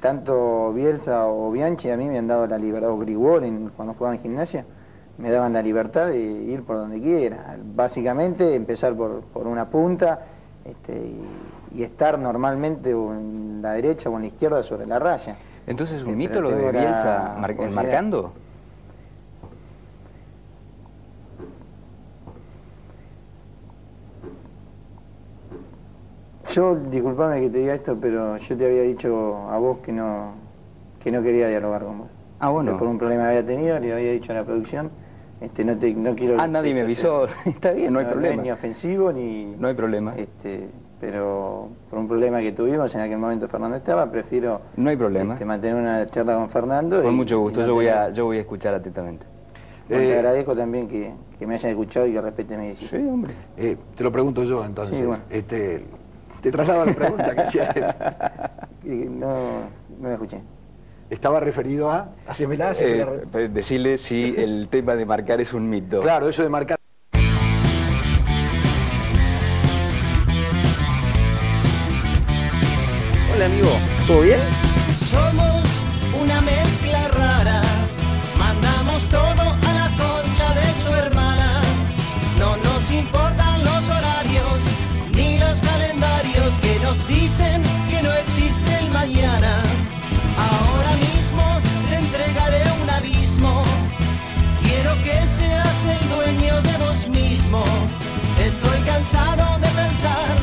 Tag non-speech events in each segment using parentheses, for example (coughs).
tanto Bielsa o Bianchi a mí me han dado la libertad, o Grigol en- cuando jugaba en gimnasia, me daban la libertad de ir por donde quiera. Básicamente empezar por, por una punta este, y, y estar normalmente o en la derecha o en la izquierda sobre la raya. Entonces, ¿es un Eh, mito lo de la Bielsa mar- marcando? Yo, disculpame que te diga esto, pero yo te había dicho a vos que no, que no quería dialogar con vos. Ah, bueno. Por un problema que había tenido, le había dicho a la producción, este, no, te, no quiero... Ah, nadie me avisó. (laughs) Está bien, no hay es problema. ni ofensivo ni... No hay problema. Este, pero por un problema que tuvimos, en aquel momento Fernando estaba, prefiero No hay problema. este, mantener una charla con Fernando. Con y- mucho gusto, y no yo voy, a, yo voy a escuchar atentamente. Bueno, te Eh, agradezco también que, que me hayan escuchado y que respeten mi decisión. Sí, hombre. Eh, te lo pregunto yo entonces. Sí, bueno. este, te traslado la pregunta que hacía él. (laughs) Y no, no la escuché. Estaba referido a. Hacémela. Eh, pe- decirle si el tema de marcar es un mito. Claro, eso de marcar. Hola, amigo. ¿Todo bien? Cansado de pensar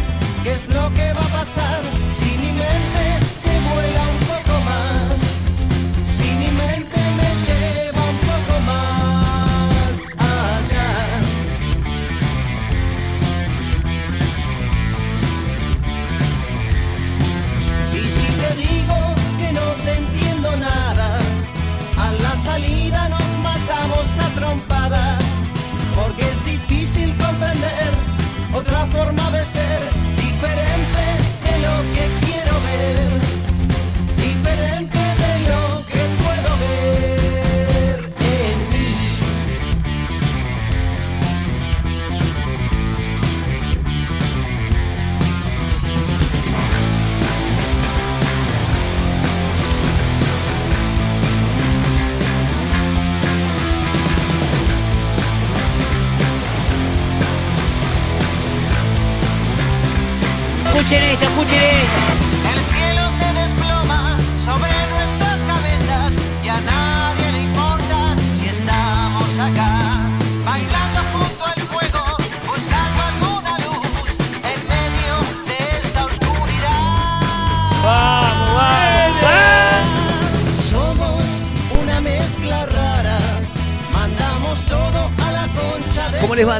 qué es lo que va a pasar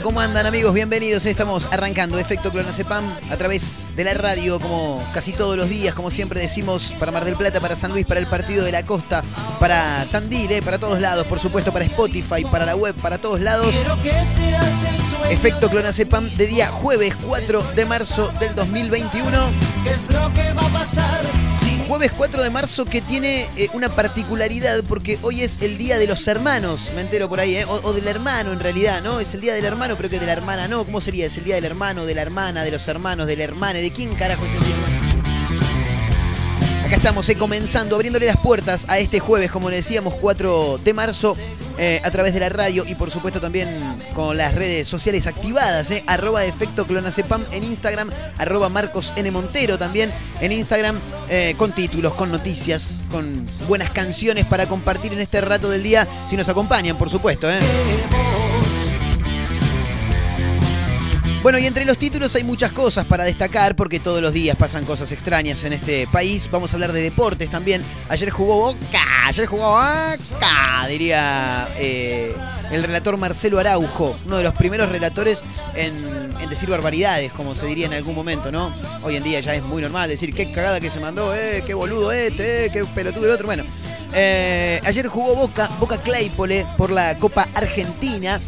¿Cómo andan amigos? Bienvenidos. Estamos arrancando Efecto Clonazepam a través de la radio, como casi todos los días, como siempre decimos, para Mar del Plata, para San Luis, para el Partido de la Costa, para Tandil, eh, para todos lados, por supuesto, para Spotify, para la web, para todos lados. Efecto Clonazepam de día jueves 4 de marzo del 2021. ¿Qué es lo que va a pasar Jueves 4 de marzo que tiene eh, una particularidad porque hoy es el día de los hermanos, me entero por ahí, ¿eh? o, del hermano en realidad, ¿no? Es el día del hermano, pero que de la hermana no. ¿Cómo sería? Es el día del hermano, de la hermana, de los hermanos, del hermano. ¿De quién carajo es el día? Acá estamos eh, comenzando, abriéndole las puertas a este jueves, como le decíamos, 4 de marzo, eh, a través de la radio y por supuesto también con las redes sociales activadas, eh, arroba efecto clonacepam en Instagram, arroba Marcos N. Montero también en Instagram, eh, con títulos, con noticias, con buenas canciones para compartir en este rato del día, si nos acompañan, por supuesto. Bueno, y entre los títulos hay muchas cosas para destacar porque todos los días pasan cosas extrañas en este país. Vamos a hablar de deportes también. Ayer jugó Boca, ayer jugó Boca, diría eh, el relator Marcelo Araujo, uno de los primeros relatores en, decir barbaridades, como se diría en algún momento, ¿no? Hoy en día ya es muy normal decir qué cagada que se mandó, eh, qué boludo este, eh, qué pelotudo el otro. Bueno, eh, ayer jugó Boca, Boca Claypole por la Copa Argentina.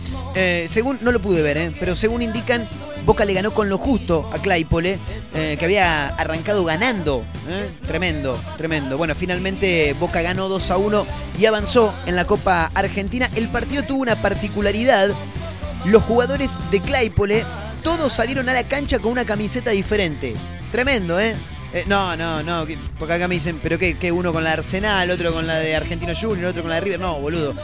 Según, no lo pude ver, eh, pero según indican, Boca le ganó con lo justo a Claypole, eh, que había arrancado ganando. eh, Tremendo, tremendo. Bueno, finalmente Boca ganó 2 a 1 y avanzó en la Copa Argentina. El partido tuvo una particularidad. Los jugadores de Claypole todos salieron a la cancha con una camiseta diferente. Tremendo, ¿eh? Eh, no, no, no, que- porque acá me dicen, pero qué, qué uno con la de Arsenal, otro con la de Argentino Junior, otro con la de River. No, boludo.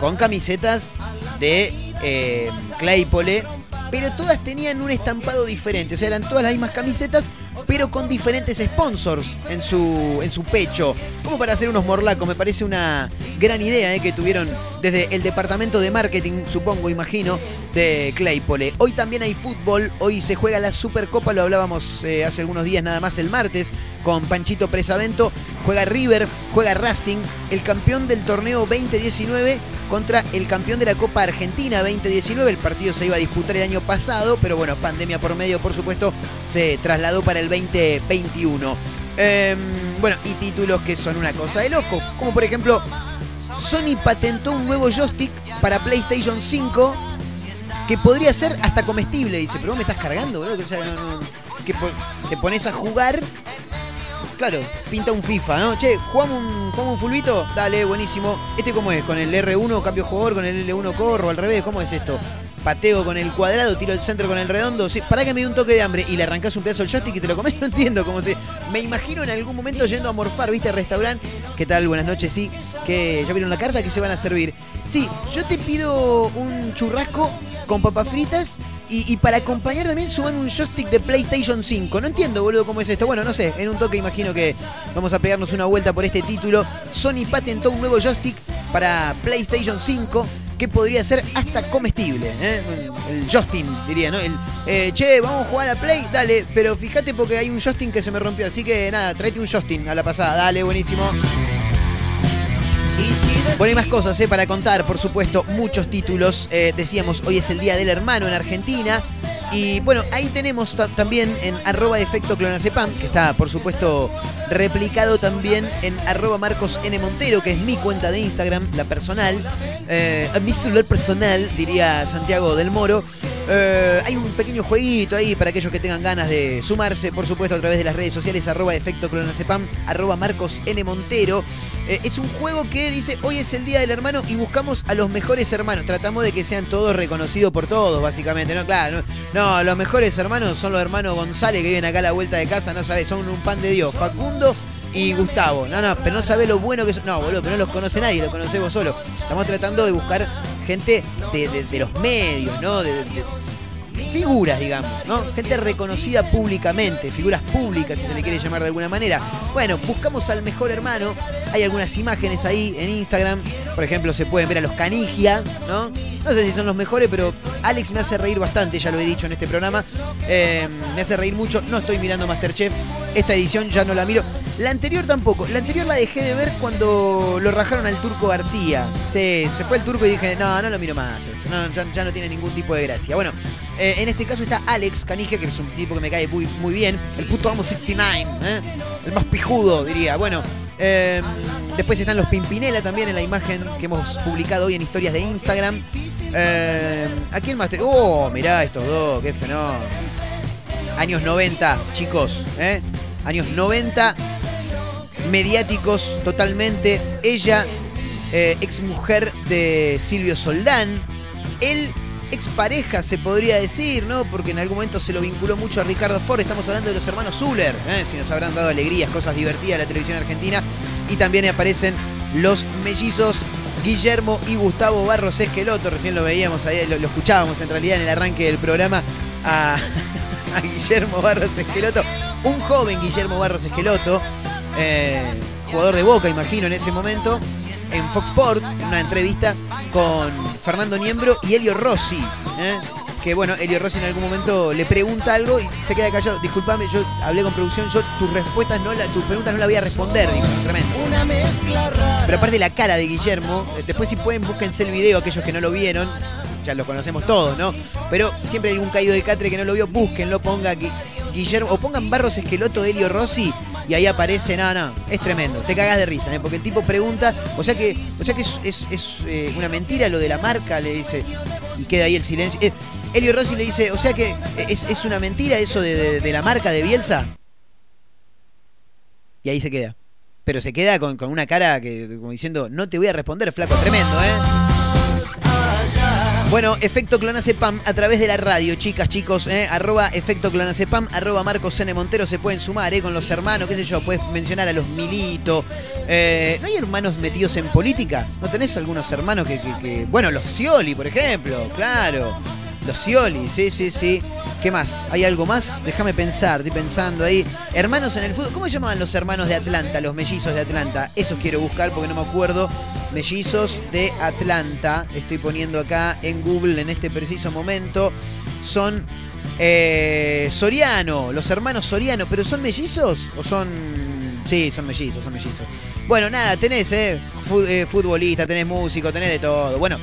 Con camisetas de eh, Claypole, pero todas tenían un estampado diferente. O sea, eran todas las mismas camisetas, pero con diferentes sponsors en su, en su pecho. Como para hacer unos morlacos, me parece una gran idea eh, que tuvieron desde el departamento de marketing, supongo, imagino, de Claypole. Hoy también hay fútbol, hoy se juega la Supercopa, lo hablábamos eh, hace algunos días nada más el martes con Panchito Presavento. Juega River, juega Racing, el campeón del torneo 2019 contra el campeón de la Copa Argentina 2019. El partido se iba a disputar el año pasado, pero bueno, pandemia por medio, por supuesto, se trasladó para el 2021. Em, bueno, y títulos que son una cosa de loco, como por ejemplo, Sony patentó un nuevo joystick para PlayStation 5 que podría ser hasta comestible, dice, pero vos me estás cargando, boludo. O sea, no, no, que po- te pones a jugar. Claro, pinta un FIFA, ¿no? Che, jugamos un, jugamos un fulbito, dale, buenísimo. ¿Este cómo es? ¿Con el R1 cambio jugador? ¿Con el L1 corro? ¿Al revés? ¿Cómo es esto? Pateo con el cuadrado, tiro el centro con el redondo. Sí, para que me dé un toque de hambre y le arrancás un pedazo del joystick y te lo comes, (laughs) no entiendo cómo se. Me imagino en algún momento yendo a morfar, ¿viste? Restaurante. ¿Qué tal? Buenas noches, sí. Que ya vieron la carta que se van a servir. Sí, yo te pido un churrasco con papas fritas y, y para acompañar también suban un joystick de PlayStation 5. No entiendo, boludo, cómo es esto. Bueno, no sé, en un toque imagino que vamos a pegarnos una vuelta por este título. Sony patentó un nuevo joystick para PlayStation 5 que podría ser hasta comestible. ¿eh? El joystick, diría, ¿no? Eh, che, vamos a jugar a Play, dale, pero fíjate porque hay un joystick que se me rompió, así que nada, tráete un joystick a la pasada, dale, buenísimo. Bueno, hay más cosas eh, para contar, por supuesto, muchos títulos. Eh, decíamos, hoy es el Día del Hermano en Argentina. Y bueno, ahí tenemos ta- también en arroba efecto clonazepam, que está, por supuesto, replicado también en arroba Marcos N. Montero, que es mi cuenta de Instagram, la personal. Eh, mi celular personal, diría Santiago del Moro. Eh, hay un pequeño jueguito ahí para aquellos que tengan ganas de sumarse, por supuesto, a través de las redes sociales, arroba efecto clonazepam, arroba Marcos N. Montero. Eh, es un juego que dice, hoy es el Día del Hermano y buscamos a los mejores hermanos. Tratamos de que sean todos reconocidos por todos, básicamente. No, claro, no, no, los mejores hermanos son los hermanos González que viven acá a la vuelta de casa, no sabes, son un pan de Dios. Facundo y Gustavo. No, no, pero no sabés lo bueno que son. No, boludo, pero no los conoce nadie, los conocés vos solo. Estamos tratando de buscar gente de, de- de los medios, ¿no? De, de- figuras, digamos, ¿no? Gente reconocida públicamente, figuras públicas, si se le quiere llamar de alguna manera. Bueno, buscamos al mejor hermano. Hay algunas imágenes ahí en Instagram. Por ejemplo, se pueden ver a los Canigia, ¿no? No sé si son los mejores, pero Alex me hace reír bastante, ya lo he dicho en este programa. Eh, me hace reír mucho. No estoy mirando Masterchef. Esta edición ya no la miro. La anterior tampoco. La anterior la dejé de ver cuando lo rajaron al turco García. Sí, se fue el turco y dije, no, no lo miro más. No, ya, no tiene ningún tipo de gracia. Bueno, eh, en este caso está Alex Canigia, que es un tipo que me cae muy, muy bien. El puto amo 69, ¿eh? El más pijudo, diría. Bueno, eh, después están los Pimpinela también en la imagen que hemos publicado hoy en historias de Instagram. Eh, aquí el Master. Oh, mirá estos dos, qué fenómeno. Años 90, chicos, ¿eh? Años 90, mediáticos totalmente. Ella, eh, ex mujer de Silvio Soldán. Él, expareja, se podría decir, ¿no? Porque en algún momento se lo vinculó mucho a Ricardo Ford. Estamos hablando de los hermanos Zuller, ¿eh? si nos habrán dado alegrías, cosas divertidas de la televisión argentina. Y también aparecen los mellizos Guillermo y Gustavo Barros Esqueloto. Recién lo veíamos ahí, lo, escuchábamos en realidad en el arranque del programa a, (laughs) a Guillermo Barros Esqueloto. Un joven Guillermo Barros Esqueloto, eh, jugador de Boca, imagino, en ese momento, en Fox Sport, una entrevista con Fernando Niembro y Elio Rossi. ¿eh? Que bueno, Elio Rossi en algún momento le pregunta algo y se queda callado. Disculpame, yo hablé con producción, yo tus respuestas no la, tus preguntas no las voy a responder, dijo, tremendo. Pero aparte la cara de Guillermo, eh, después si pueden búsquense el video, aquellos que no lo vieron, ya lo conocemos todos, ¿no? Pero siempre hay algún caído de catre que no lo vio, búsquenlo, ponga Gui- O pongan Barros Esqueloto, Helio Rossi, y ahí aparece, no, no, es tremendo, te cagás de risa, ¿eh? porque el tipo pregunta, o sea que, o sea que es, es- es, eh, una mentira lo de la marca, le dice, y queda ahí el silencio. Eh, Helio Rossi le dice, o sea que es, es una mentira eso de, de- de la marca de Bielsa. Y ahí se queda. Pero se queda con, con una cara que, como diciendo, no te voy a responder, flaco, tremendo, ¿eh? Bueno, efecto clonacepam a través de la radio, chicas, chicos, eh, arroba efecto clonacepam, arroba Marcos N. Montero, se pueden sumar eh, con los hermanos, qué sé yo, puedes mencionar a los Milito. Eh, ¿No hay hermanos metidos en política? ¿No tenés algunos hermanos que, que- que- Bueno, los Scioli, por ejemplo, claro. Los Scioli, sí, sí, sí. ¿Qué más? ¿Hay algo más? Déjame pensar, estoy pensando ahí. Hermanos en el fútbol. ¿Cómo se llamaban los hermanos de Atlanta, los mellizos de Atlanta? Esos quiero buscar porque no me acuerdo. Mellizos de Atlanta. Estoy poniendo acá en Google en este preciso momento. Son eh, Soriano, los hermanos Soriano. ¿Pero son mellizos o son.? Sí, son mellizos, son mellizos. Bueno, nada, tenés, eh, eh, futbolista, tenés músico, tenés de todo. Bueno,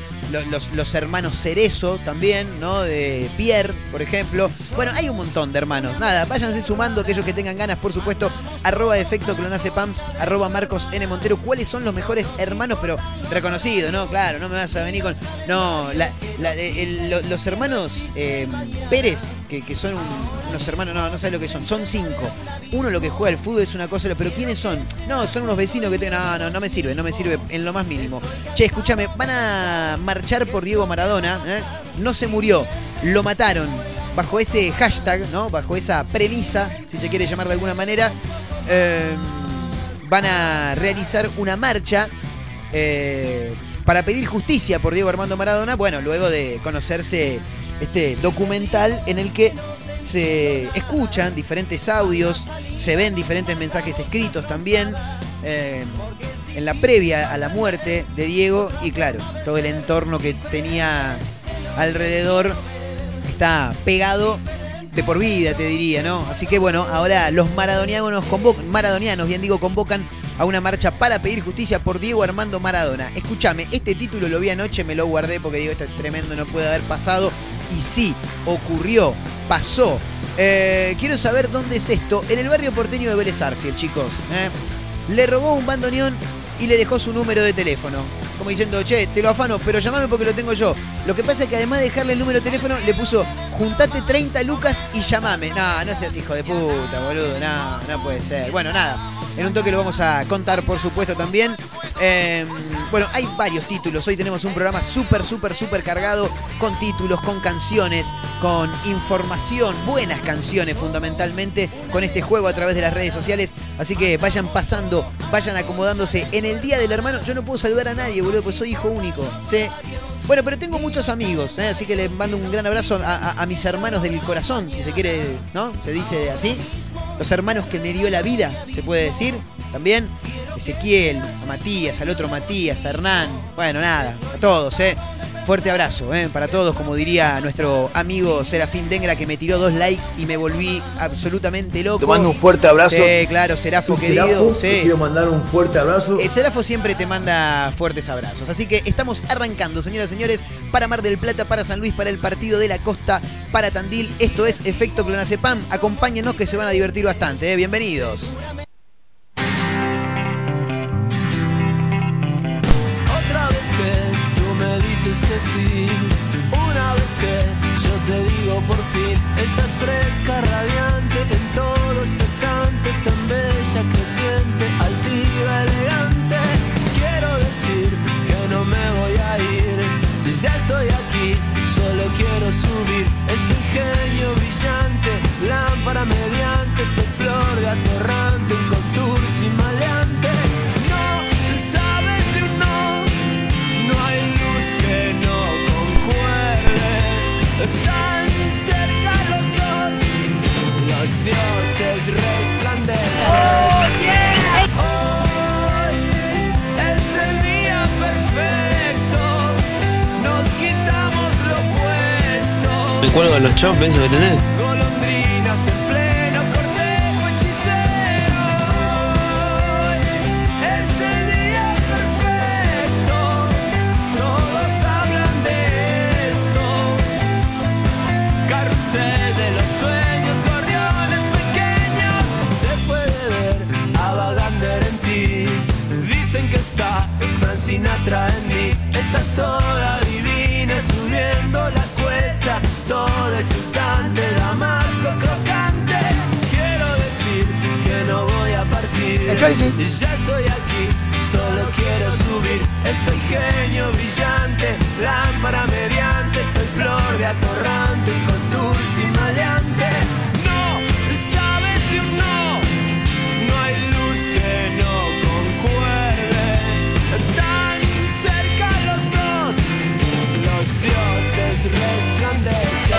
los, hermanos Cerezo también, ¿no? De Pierre, por ejemplo. Bueno, hay un montón de hermanos. Nada, váyanse sumando aquellos que tengan ganas, por supuesto. Arroba efecto clonacepam, arroba Marcos N. Montero. ¿Cuáles son los mejores hermanos, pero reconocidos, no? Claro, no me vas a venir con. No, lo- los hermanos eh, Pérez, que, que son un- unos hermanos, no, no sé lo que son, son cinco. Uno lo que juega al fútbol es una cosa, pero ¿quiénes son? No, son unos vecinos que tengo. No, no, no me sirve, no me sirve en lo más mínimo. Che, escúchame, van a marchar por Diego Maradona, ¿eh? No se murió, lo mataron. Bajo ese hashtag, ¿no? Bajo esa premisa, si se quiere llamar de alguna manera, eh, van a realizar una marcha eh, para pedir justicia por Diego Armando Maradona, bueno, luego de conocerse este documental en el que se escuchan diferentes audios, se ven diferentes mensajes escritos también, en la previa a la muerte de Diego y claro, todo el entorno que tenía alrededor está pegado de por vida, te diría, ¿no? Así que bueno, ahora los maradonianos convocan, maradonianos, bien digo, convocan a una marcha para pedir justicia por Diego Armando Maradona. Escúchame, este título lo vi anoche, me lo guardé porque digo, esto es tremendo, no puede haber pasado. Y sí, ocurrió, pasó. Eh, quiero saber dónde es esto. En el barrio porteño de Vélez Arfiel, chicos. ¿eh? Le robó un bandoneón y le dejó su número de teléfono. Como diciendo, che, te lo afano, pero llamame porque lo tengo yo. Lo que pasa es que además de dejarle el número de teléfono, le puso, juntate 30 lucas y llamame. No, no seas hijo de puta, boludo. No, no puede ser. Bueno, nada. En un toque lo vamos a contar, por supuesto, también. Eh, bueno, hay varios títulos. Hoy tenemos un programa súper, súper, súper cargado con títulos, con canciones, con información, buenas canciones fundamentalmente, con este juego a través de las redes sociales. Así que vayan pasando, vayan acomodándose. En el Día del Hermano, yo no puedo saludar a nadie, boludo, pues soy hijo único. ¿sí? Bueno, pero tengo muchos amigos, ¿eh? así que les mando un gran abrazo a, mis hermanos del corazón, si se quiere, ¿no? Se dice así. Los hermanos que me dio la vida, se puede decir, también. Ezequiel, a Matías, al otro Matías, a Hernán. Bueno, nada, a todos, ¿eh? Fuerte abrazo, ¿eh? Para todos, como diría nuestro amigo Serafín Dengra, que me tiró dos likes y me volví absolutamente loco. Te mando un fuerte abrazo. Sí, claro, Serafo querido. Serafo, te sí. quiero mandar un fuerte abrazo. El Serafo siempre te manda fuertes abrazos. Así que estamos arrancando, señoras y señores, para Mar del Plata, para San Luis, para el Partido de la Costa, para Tandil. Esto es Efecto Clonacepam. Acompáñenos que se van a divertir bastante. ¿eh? Bienvenidos. Una vez que yo te digo por fin, estás fresca, radiante, en todo expectante, tan bella, creciente, altiva, elegante. Quiero decir que no me voy a ir, ya estoy aquí, solo quiero subir. Este ingenio brillante, lámpara mediante, cuelgo de los choppes que tenés. Perfecto. Todos hablan de esto. De los sueños, gorriones. Se puede ver en ti. Dicen que está en mí. Estás toda divina subiendo la cuesta. Toda exultante, damasco crocante. Quiero decir que no voy a partir. Ya estoy aquí, solo quiero subir. Este ingenio brillante, lámpara mediante, flor de atorrante con dulce y maleante.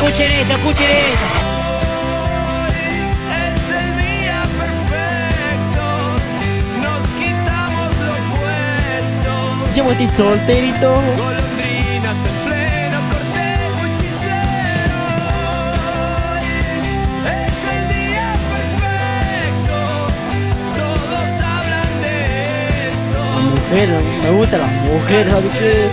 Escuchen esto, escuchen esto. Es el día perfecto, nos quitamos lo puesto. Yo solterito. Golondrinas en pleno cortejo hechicero. Es el día perfecto, todos hablan de esto. Mujer, me gustan las mujeres, ¿sabes qué?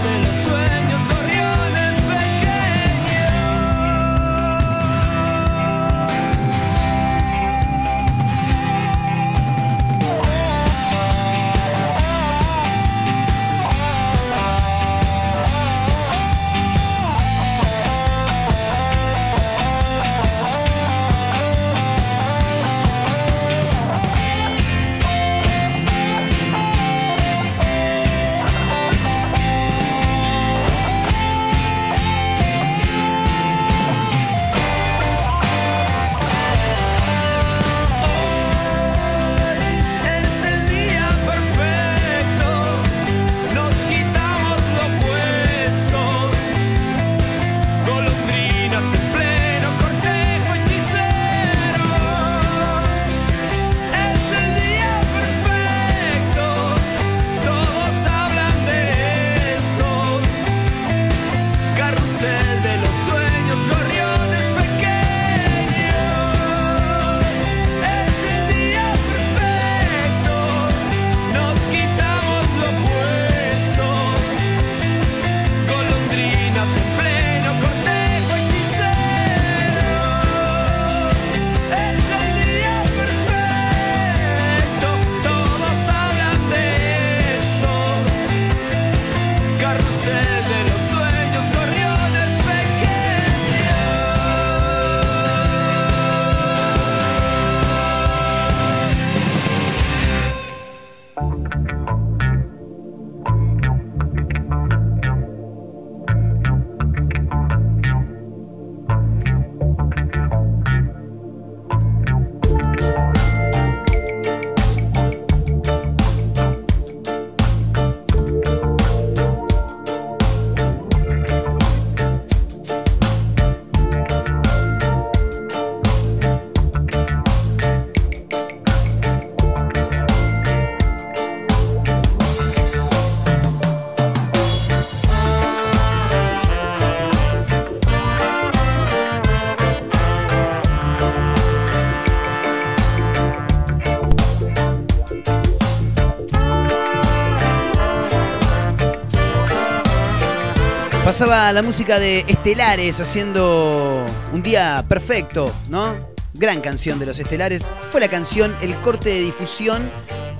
Pasaba la música de Estelares haciendo un día perfecto, ¿no? Gran canción de los Estelares. Fue la canción, el corte de difusión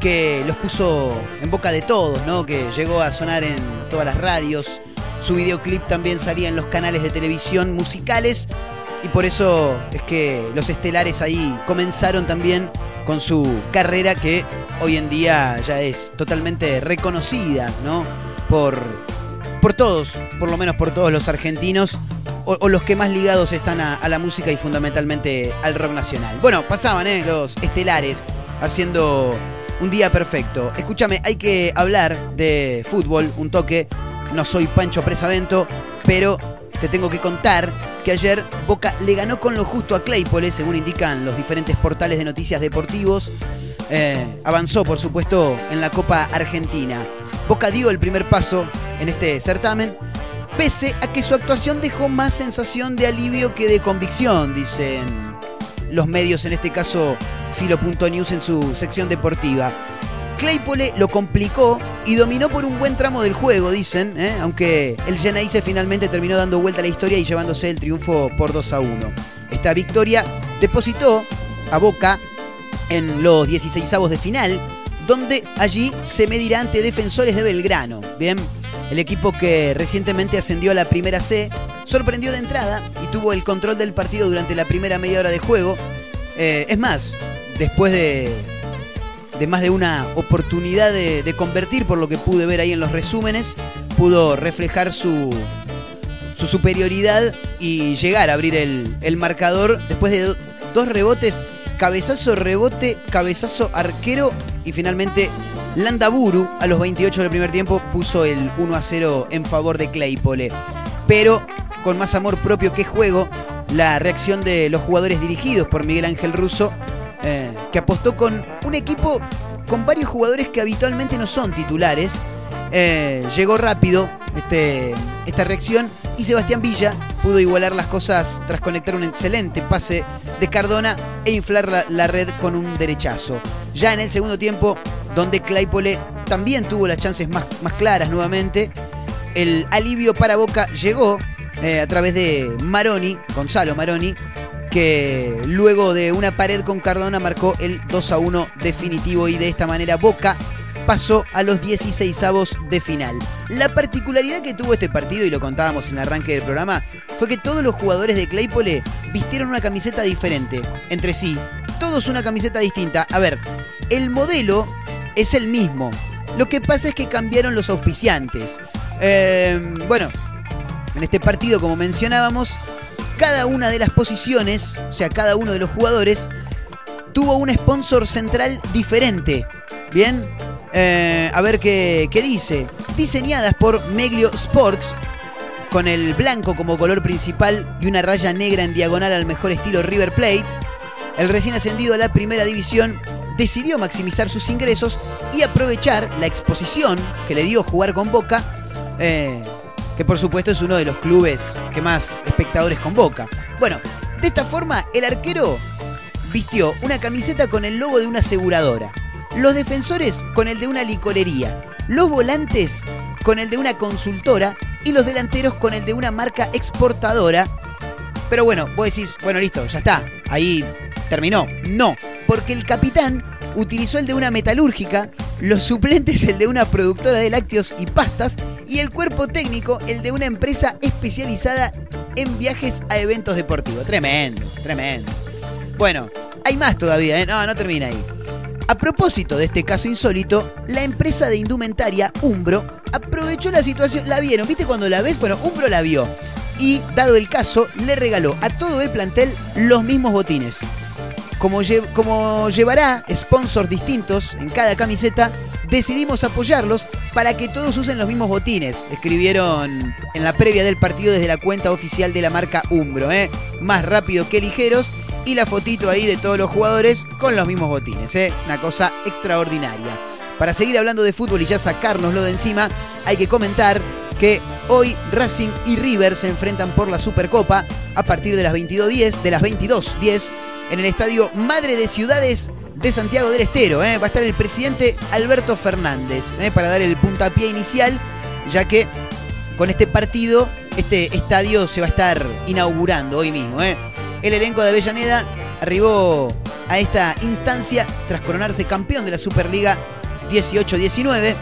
que los puso en boca de todos, ¿no? Que llegó a sonar en todas las radios. Su videoclip también salía en los canales de televisión musicales. Y por eso es que los Estelares ahí comenzaron también con su carrera que hoy en día ya es totalmente reconocida, ¿no? Por, por todos, por lo menos por todos los argentinos, o, los que más ligados están a, a la música y fundamentalmente al rock nacional. Bueno, pasaban ¿eh? los estelares haciendo un día perfecto. Escúchame, hay que hablar de fútbol, un toque. No soy Pancho Presavento, pero te tengo que contar que ayer Boca le ganó con lo justo a Claypole, según indican los diferentes portales de noticias deportivos. Eh, avanzó, por supuesto, en la Copa Argentina. Boca dio el primer paso en este certamen, pese a que su actuación dejó más sensación de alivio que de convicción, dicen los medios, en este caso Filo.news en su sección deportiva. Claypole lo complicó y dominó por un buen tramo del juego, dicen, ¿eh? aunque el Geneise finalmente terminó dando vuelta a la historia y llevándose el triunfo por 2 a 1. Esta victoria depositó a Boca en los 16 de final, donde allí se medirá ante defensores de Belgrano. Bien, el equipo que recientemente ascendió a la primera C sorprendió de entrada y tuvo el control del partido durante la primera media hora de juego. Eh, es más, después de, de más de una oportunidad de, convertir, por lo que pude ver ahí en los resúmenes, pudo reflejar su, su superioridad y llegar a abrir el, el marcador después de do- dos rebotes, cabezazo, rebote, cabezazo, arquero y finalmente Landaburu a los 28 del primer tiempo puso el 1 a 0 en favor de Claypole. Pero con más amor propio que juego, la reacción de los jugadores dirigidos por Miguel Ángel Russo, eh, que apostó con un equipo con varios jugadores que habitualmente no son titulares, eh, llegó rápido este, esta reacción y Sebastián Villa pudo igualar las cosas tras conectar un excelente pase de Cardona e inflar la, red con un derechazo. Ya en el segundo tiempo, donde Claypole también tuvo las chances más, más claras nuevamente, el alivio para Boca llegó eh, a través de Maroni, Gonzalo Maroni, que luego de una pared con Cardona marcó el 2 a 1 definitivo y de esta manera Boca pasó a los 16 avos de final. La particularidad que tuvo este partido, y lo contábamos en el arranque del programa, fue que todos los jugadores de Claypole vistieron una camiseta diferente entre sí. Todos una camiseta distinta. A ver, el modelo es el mismo. Lo que pasa es que cambiaron los auspiciantes. Eh, bueno, en este partido, como mencionábamos, cada una de las posiciones, o sea, cada uno de los jugadores, tuvo un sponsor central diferente. Bien, Eh, a ver qué, qué dice. Diseñadas por Meglio Sports, con el blanco como color principal y una raya negra en diagonal al mejor estilo River Plate, el recién ascendido a la primera división decidió maximizar sus ingresos y aprovechar la exposición que le dio jugar con Boca, eh, que por supuesto es uno de los clubes que más espectadores convoca. Bueno, de esta forma el arquero vistió una camiseta con el logo de una aseguradora, los defensores con el de una licorería, los volantes con el de una consultora y los delanteros con el de una marca exportadora. Pero bueno, vos decís, bueno, listo, ya está, ahí terminó. No, porque el capitán utilizó el de una metalúrgica, los suplentes el de una productora de lácteos y pastas y el cuerpo técnico el de una empresa especializada en viajes a eventos deportivos. Tremendo, tremendo. Bueno, hay más todavía, ¿eh? No, no termina ahí. A propósito de este caso insólito, la empresa de indumentaria Umbro aprovechó la situación. La vieron, ¿viste cuando la ves? Bueno, Umbro la vio. Y, dado el caso, le regaló a todo el plantel los mismos botines. Como, como llevará sponsors distintos en cada camiseta, decidimos apoyarlos para que todos usen los mismos botines. Escribieron en la previa del partido desde la cuenta oficial de la marca Umbro. ¿eh? Más rápido que ligeros. Y la fotito ahí de todos los jugadores con los mismos botines. ¿eh? Una cosa extraordinaria. Para seguir hablando de fútbol y ya sacárnoslo de encima, hay que comentar que hoy Racing y River se enfrentan por la Supercopa a partir de las 22.10, de las 22.10 en el estadio Madre de Ciudades de Santiago del Estero. ¿eh? Va a estar el presidente Alberto Fernández ¿eh? para dar el puntapié inicial, ya que con este partido, este estadio se va a estar inaugurando hoy mismo. ¿eh? El elenco de Avellaneda arribó a esta instancia tras coronarse campeón de la Superliga 18-19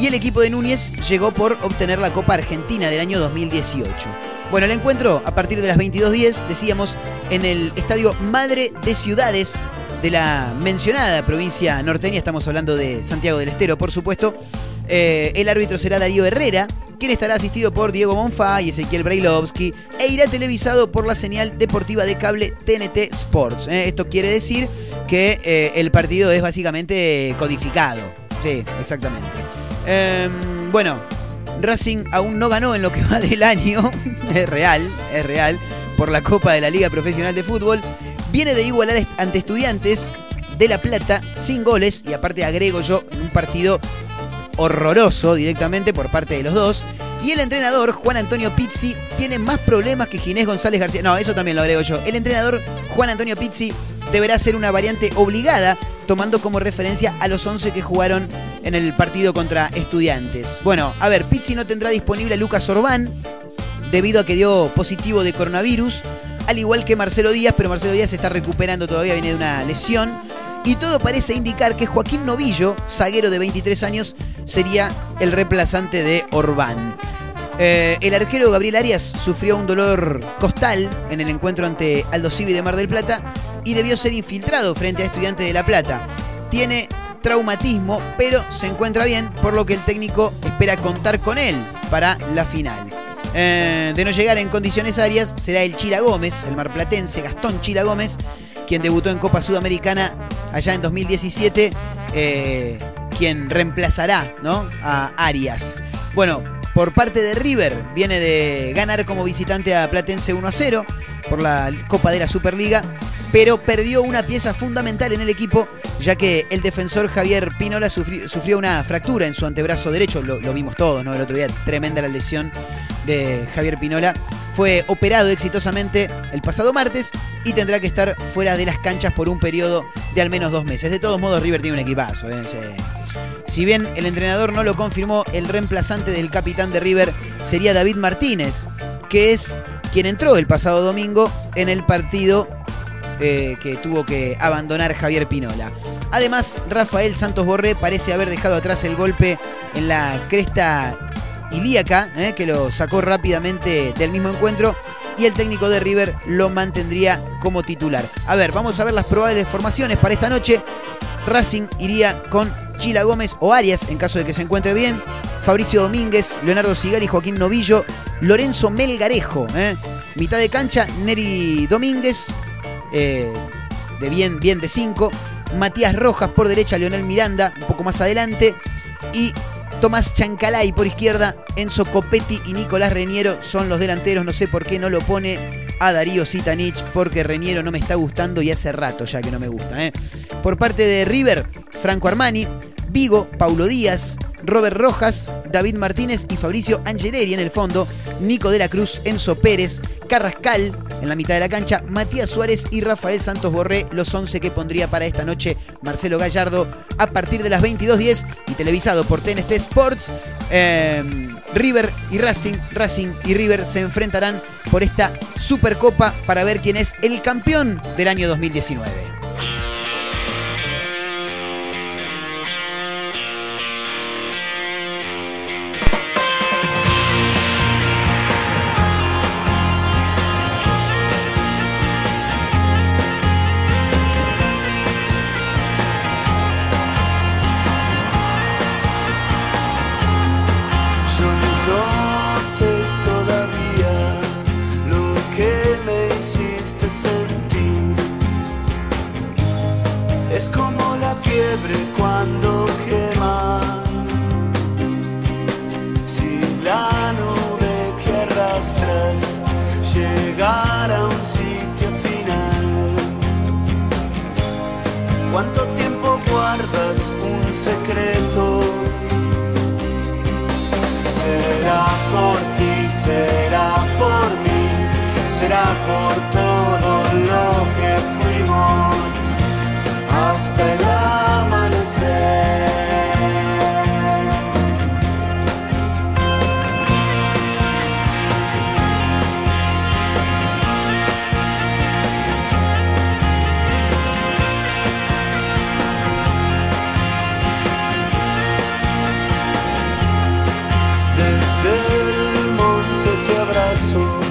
y el equipo de Núñez llegó por obtener la Copa Argentina del año 2018. Bueno, el encuentro a partir de las 22.10, decíamos, en el Estadio Madre de Ciudades de la mencionada provincia norteña, estamos hablando de Santiago del Estero, por supuesto. Eh, el árbitro será Darío Herrera, quien estará asistido por Diego Monfá y Ezequiel Brailovsky, e irá televisado por la señal deportiva de cable TNT Sports. ¿eh? Esto quiere decir que eh, el partido es básicamente codificado. Sí, exactamente. Em, bueno, Racing aún no ganó en lo que va del año. (laughs) es real, es real. Por la Copa de la Liga Profesional de Fútbol. Viene de igualar ante estudiantes de La Plata sin goles. Y aparte agrego yo un partido horroroso directamente por parte de los dos. Y el entrenador, Juan Antonio Pizzi, tiene más problemas que Ginés González García. No, eso también lo agrego yo. El entrenador, Juan Antonio Pizzi, deberá ser una variante obligada, tomando como referencia a los 11 que jugaron en el partido contra estudiantes. Bueno, a ver, Pizzi no tendrá disponible a Lucas Orbán, debido a que dio positivo de coronavirus, al igual que Marcelo Díaz, pero Marcelo Díaz se está recuperando todavía, viene de una lesión. Y todo parece indicar que Joaquín Novillo, zaguero de 23 años, sería el reemplazante de Orbán. Eh, el arquero Gabriel Arias sufrió un dolor costal en el encuentro ante Aldo Civi de Mar del Plata y debió ser infiltrado frente a Estudiantes de La Plata. Tiene traumatismo, pero se encuentra bien, por lo que el técnico espera contar con él para la final. eh, de no llegar en condiciones arias será el Chila Gómez, el marplatense Gastón Chila Gómez, quien debutó en Copa Sudamericana allá en 2017, eh, quien reemplazará ¿no? a Arias. Bueno, por parte de River, viene de ganar como visitante a Platense 1 a 0 por la Copa de la Superliga, pero perdió una pieza fundamental en el equipo, ya que el defensor Javier Pinola sufri- sufrió una fractura en su antebrazo derecho, lo, vimos todos, ¿no? El otro día, tremenda la lesión de Javier Pinola. Fue operado exitosamente el pasado martes y tendrá que estar fuera de las canchas por un periodo de al menos dos meses. De todos modos, River tiene un equipazo. ¿eh? Si bien el entrenador no lo confirmó, el reemplazante del capitán de River sería David Martínez, que es quien entró el pasado domingo en el partido eh, que tuvo que abandonar Javier Pinola. Además, Rafael Santos Borré parece haber dejado atrás el golpe en la cresta ilíaca, eh, que lo sacó rápidamente del mismo encuentro. Y el técnico de River lo mantendría como titular. A ver, vamos a ver las probables formaciones para esta noche. Racing iría con Chila Gómez o Arias en caso de que se encuentre bien. Fabricio Domínguez, Leonardo Sigal y Joaquín Novillo. Lorenzo Melgarejo. eh. Mitad de cancha, Neri Domínguez. eh, de bien, bien de 5. Matías Rojas por derecha, Leonel Miranda un poco más adelante. Y Tomás Chancalay por izquierda, Enzo Copetti y Nicolás Reñero son los delanteros. No sé por qué no lo pone a Darío Sitanich, porque Reñero no me está gustando y hace rato ya que no me gusta. ¿eh? Por parte de River, Franco Armani, Vigo, Paulo Díaz, Robert Rojas, David Martínez y Fabricio Angeleri en el fondo, Nico de la Cruz, Enzo Pérez, Carrascal en la mitad de la cancha, Matías Suárez y Rafael Santos Borré, los 11 que pondría para esta noche Marcelo Gallardo a partir de las 22.10 y televisado por TNT Sports. Eh, River y Racing, Racing y River se enfrentarán por esta Supercopa para ver quién es el campeón del año 2019. Te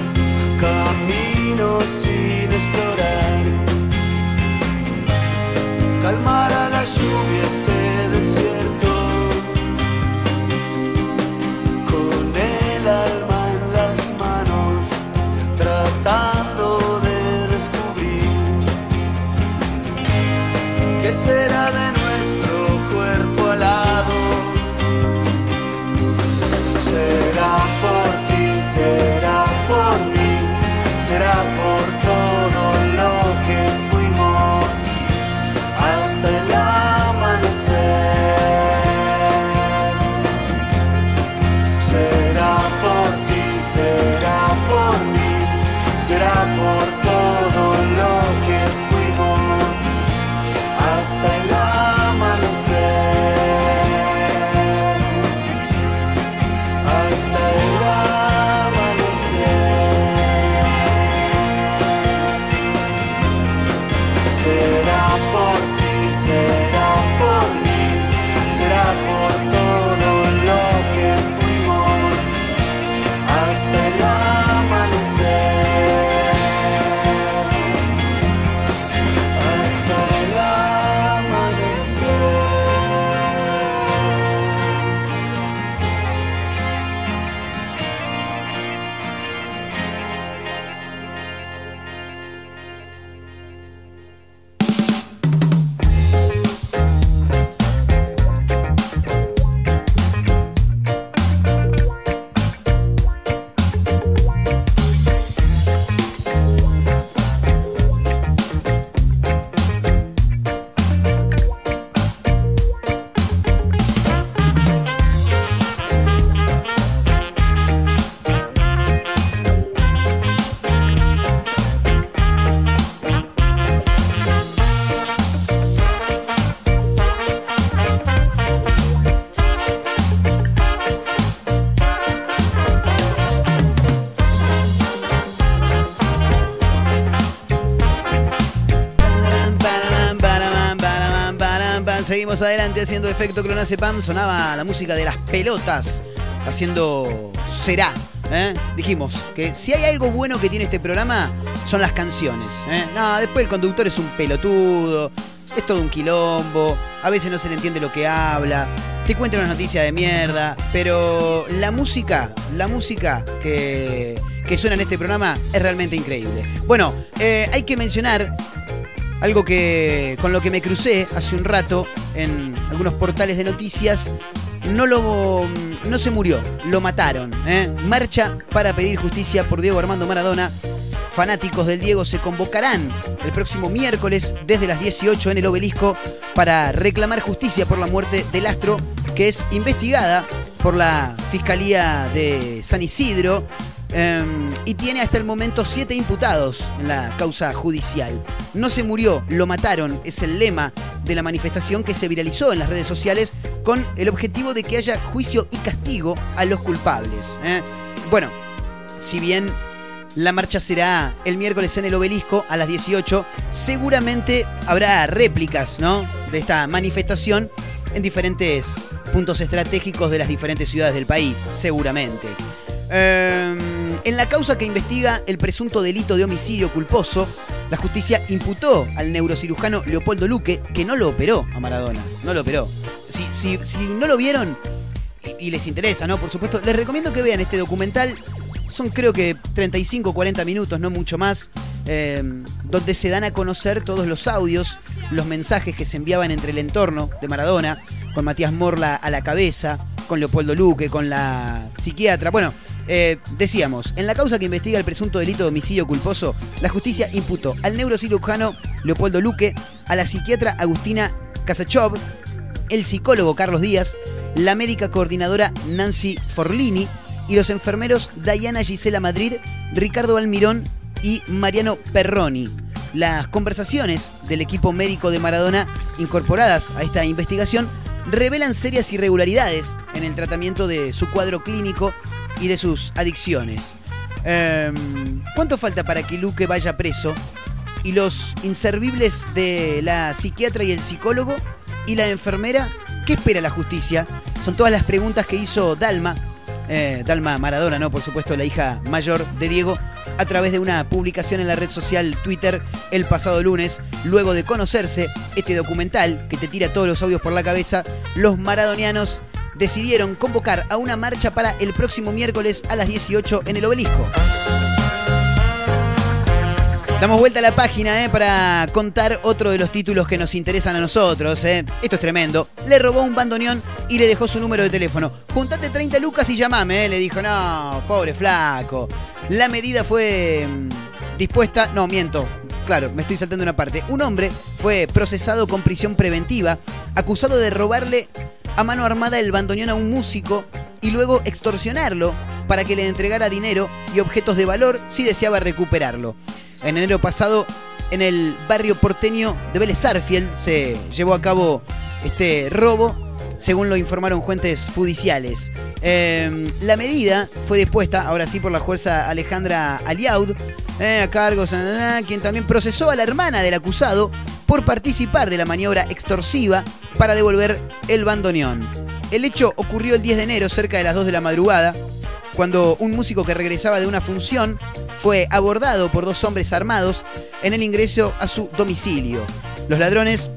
adelante haciendo efecto clonazepam. Sonaba la música de las pelotas haciendo será. ¿eh? Dijimos que si hay algo bueno que tiene este programa son las canciones. ¿eh? Después el conductor es un pelotudo, es todo un quilombo, a veces no se le entiende lo que habla, te cuenta unas noticias de mierda, pero la música, la música que, que suena en este programa es realmente increíble. Bueno, eh, hay que mencionar algo que con lo que me crucé hace un rato en algunos portales de noticias. No lo no se murió, lo mataron. ¿eh? Marcha para pedir justicia por Diego Armando Maradona. Fanáticos del Diego se convocarán el próximo miércoles desde las 18 en el obelisco para reclamar justicia por la muerte del astro que es investigada por la Fiscalía de San Isidro eh, y tiene hasta el momento siete imputados en la causa judicial. No se murió, lo mataron, es el lema de la manifestación que se viralizó en las redes sociales con el objetivo de que haya juicio y castigo a los culpables. ¿eh? Bueno, si bien la marcha será el miércoles en el obelisco a las 18, seguramente habrá réplicas ¿no? de esta manifestación en diferentes puntos estratégicos de las diferentes ciudades del país, seguramente. Eh, en la causa que investiga el presunto delito de homicidio culposo, la justicia imputó al neurocirujano Leopoldo Luque, que no lo operó a Maradona, no lo operó. Si, si, si no lo vieron y, les interesa, ¿no? Por supuesto, les recomiendo que vean este documental. Son creo que 35 40 minutos, no mucho más, eh, donde se dan a conocer todos los audios, los mensajes que se enviaban entre el entorno de Maradona, con Matías Morla a la cabeza, con Leopoldo Luque, con la psiquiatra. Bueno, eh, decíamos, en la causa que investiga el presunto delito de homicidio culposo, la justicia imputó al neurocirujano Leopoldo Luque, a la psiquiatra Agustina Kasachov, el psicólogo Carlos Díaz, la médica coordinadora Nancy Forlini y los enfermeros Diana Gisela Madrid, Ricardo Almirón y Mariano Perroni. Las conversaciones del equipo médico de Maradona incorporadas a esta investigación revelan serias irregularidades en el tratamiento de su cuadro clínico y de sus adicciones. Eh, ¿Cuánto falta para que Luque vaya preso? Y los inservibles de la psiquiatra y el psicólogo y la enfermera, ¿qué espera la justicia? Son todas las preguntas que hizo Dalma, eh, Dalma Maradona, ¿no? Por supuesto, la hija mayor de Diego, a través de una publicación en la red social Twitter el pasado lunes, luego de conocerse este documental que te tira todos los audios por la cabeza, los maradonianos decidieron convocar a una marcha para el próximo miércoles a las 18 en el obelisco. Damos vuelta a la página eh, para contar otro de los títulos que nos interesan a nosotros. eh. Esto es tremendo. Le robó un bandoneón y le dejó su número de teléfono. Juntate 30 lucas y llamame, eh. le dijo. No, pobre flaco. La medida fue mm, dispuesta. No, miento. Claro, me estoy saltando una parte. Un hombre fue procesado con prisión preventiva, acusado de robarle a mano armada el bandoneón a un músico y luego extorsionarlo para que le entregara dinero y objetos de valor si deseaba recuperarlo. En enero pasado, en el barrio porteño de Vélez se llevó a cabo este robo, según lo informaron fuentes judiciales. Eh, la medida fue dispuesta, ahora sí, por la jueza Alejandra Aliaud, eh, a cargo, quien también procesó a la hermana del acusado por participar de la maniobra extorsiva para devolver el bandoneón. El hecho ocurrió el 10 de enero, cerca de las 2 de la madrugada, cuando un músico que regresaba de una función fue abordado por dos hombres armados en el ingreso a su domicilio. Los ladrones,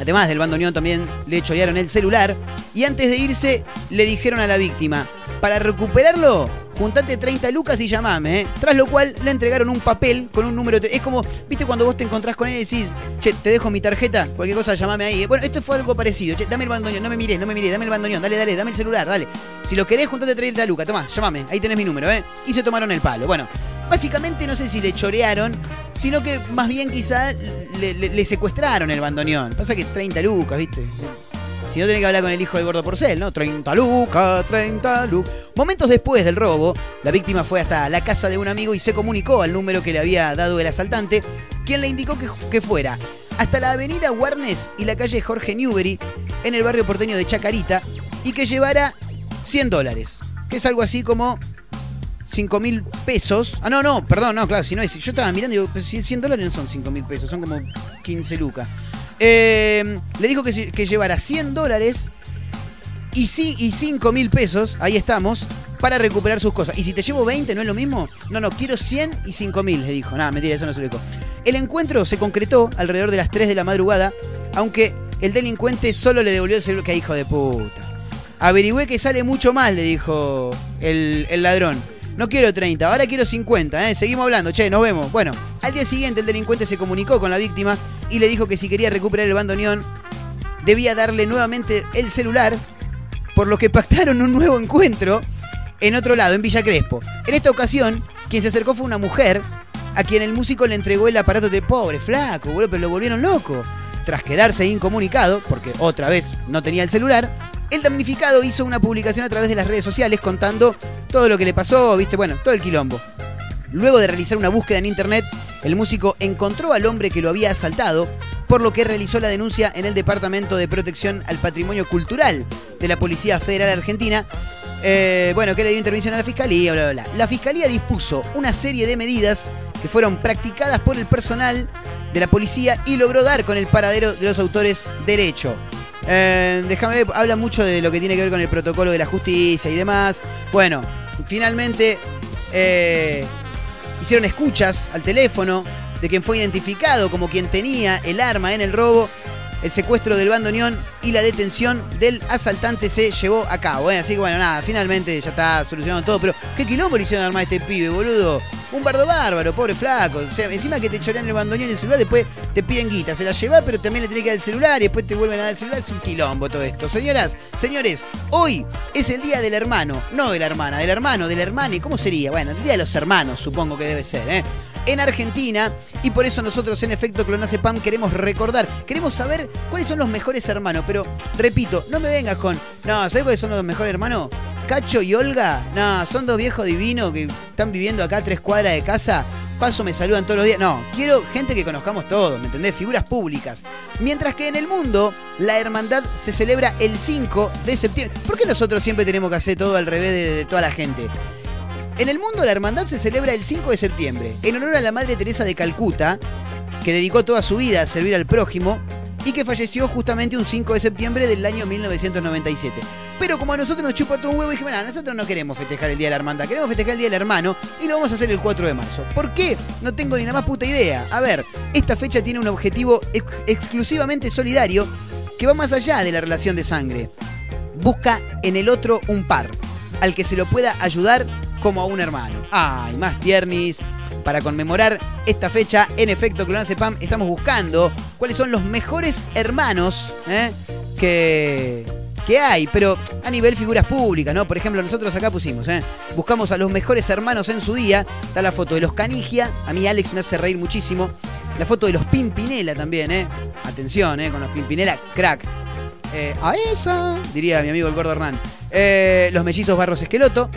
además del bandoneón, también le chorearon el celular y antes de irse le dijeron a la víctima, para recuperarlo, juntate 30 lucas y llamame, ¿eh? Tras lo cual le entregaron un papel con un número. de- Es como, viste, cuando vos te encontrás con él y decís, che, te dejo mi tarjeta, cualquier cosa, llamame ahí. Bueno, esto fue algo parecido. Che, dame el bandoneón, no me mires, no me mires, dame el bandoneón, dale, dale, dame el celular, dale. Si lo querés, juntate 30 lucas, tomá, llamame, ahí tenés mi número, ¿eh? Y se tomaron el palo. Bueno, básicamente no sé si le chorearon, sino que más bien quizá le, secuestraron el bandoneón. Pasa que 30 lucas, viste. Si no, tenés que hablar con el hijo de Gordo Porcel, ¿no? 30 lucas, 30 lucas. Momentos después del robo, la víctima fue hasta la casa de un amigo y se comunicó al número que le había dado el asaltante, quien le indicó que, que fuera hasta la avenida Warnes y la calle Jorge Newbery, en el barrio porteño de Chacarita, y que llevara 100 dólares, que es algo así como 5 mil pesos. Ah, no, no, perdón, no, claro, si no es. Yo estaba mirando y digo, pues, 100 dólares no son 5 mil pesos, son como 15 lucas. Eh, le dijo que, que llevara 100 dólares y, sí, y 5 mil pesos, ahí estamos, para recuperar sus cosas. ¿Y si te llevo 20 no es lo mismo? No, no, quiero 100 y 5 mil, le dijo. Nada, mentira, eso no se lo dijo. El encuentro se concretó alrededor de las 3 de la madrugada, aunque el delincuente solo le devolvió el celular. ¡Qué hijo de puta! Averigüé que sale mucho más, le dijo el, el ladrón. No quiero 30, ahora quiero 50, ¿eh? Seguimos hablando, che, nos vemos. Bueno, al día siguiente el delincuente se comunicó con la víctima y le dijo que si quería recuperar el bandoneón, debía darle nuevamente el celular, por lo que pactaron un nuevo encuentro en otro lado, en Villa Crespo. En esta ocasión, quien se acercó fue una mujer a quien el músico le entregó el aparato de pobre, flaco, boludo, pero lo volvieron loco. Tras quedarse incomunicado, porque otra vez no tenía el celular, el damnificado hizo una publicación a través de las redes sociales contando todo lo que le pasó, viste, bueno, todo el quilombo. Luego de realizar una búsqueda en internet, el músico encontró al hombre que lo había asaltado, por lo que realizó la denuncia en el Departamento de Protección al Patrimonio Cultural de la Policía Federal Argentina. Eh, bueno, que le dio intervención a la Fiscalía, bla, bla, bla. La Fiscalía dispuso una serie de medidas que fueron practicadas por el personal de la policía y logró dar con el paradero de los autores del hecho. Eh, déjame habla mucho de lo que tiene que ver con el protocolo de la justicia y demás. Bueno, finalmente eh, hicieron escuchas al teléfono de quien fue identificado como quien tenía el arma en el robo. El secuestro del bandoneón y la detención del asaltante se llevó a cabo. ¿eh? Así que bueno, nada, finalmente ya está solucionado todo. Pero qué quilombo le hicieron armar a este pibe, boludo. Un bardo bárbaro, pobre flaco. O sea, encima que te chorean el bandoneón y el celular, después te piden guita. Se la lleva, pero también le tenés que dar el celular y después te vuelven a dar el celular. Es un quilombo todo esto. Señoras, señores, hoy es el día del hermano, no de la hermana, del hermano, del hermano. ¿Y cómo sería? Bueno, el día de los hermanos, supongo que debe ser, ¿eh? En Argentina, y por eso nosotros en efecto Clonacepam queremos recordar, queremos saber cuáles son los mejores hermanos, pero repito, no me vengas con, no, ¿sabes cuáles son los mejores hermanos? Cacho y Olga, no, son dos viejos divinos que están viviendo acá tres cuadras de casa. Paso, me saludan todos los días. No, quiero gente que conozcamos todos, ¿me entendés? Figuras públicas. Mientras que en el mundo, la hermandad se celebra el 5 de septiembre. ¿Por qué nosotros siempre tenemos que hacer todo al revés de toda la gente? En el mundo, la hermandad se celebra el 5 de septiembre, en honor a la Madre Teresa de Calcuta, que dedicó toda su vida a servir al prójimo y que falleció justamente un 5 de septiembre del año 1997. Pero como a nosotros nos chupa todo un huevo, bueno, nosotros no queremos festejar el Día de la Hermandad, queremos festejar el Día del Hermano y lo vamos a hacer el 4 de marzo. ¿Por qué? No tengo ni la más puta idea. A ver, esta fecha tiene un objetivo ex- exclusivamente solidario que va más allá de la relación de sangre. Busca en el otro un par, al que se lo pueda ayudar como a un hermano. Ay, más tiernis. Para conmemorar esta fecha, en efecto, Clonacepam, estamos buscando cuáles son los mejores hermanos ¿eh? que, que hay, pero a nivel figuras públicas, ¿no? Por ejemplo, nosotros acá pusimos, ¿eh? buscamos a los mejores hermanos en su día. Está la foto de los Canigia, a mí Alex me hace reír muchísimo. La foto de los Pimpinela también, ¿eh? Atención, ¿eh? Con los Pimpinela, crack. Eh, a esa, diría mi amigo el gordo Hernán. Eh, los mellizos Barros Esqueloto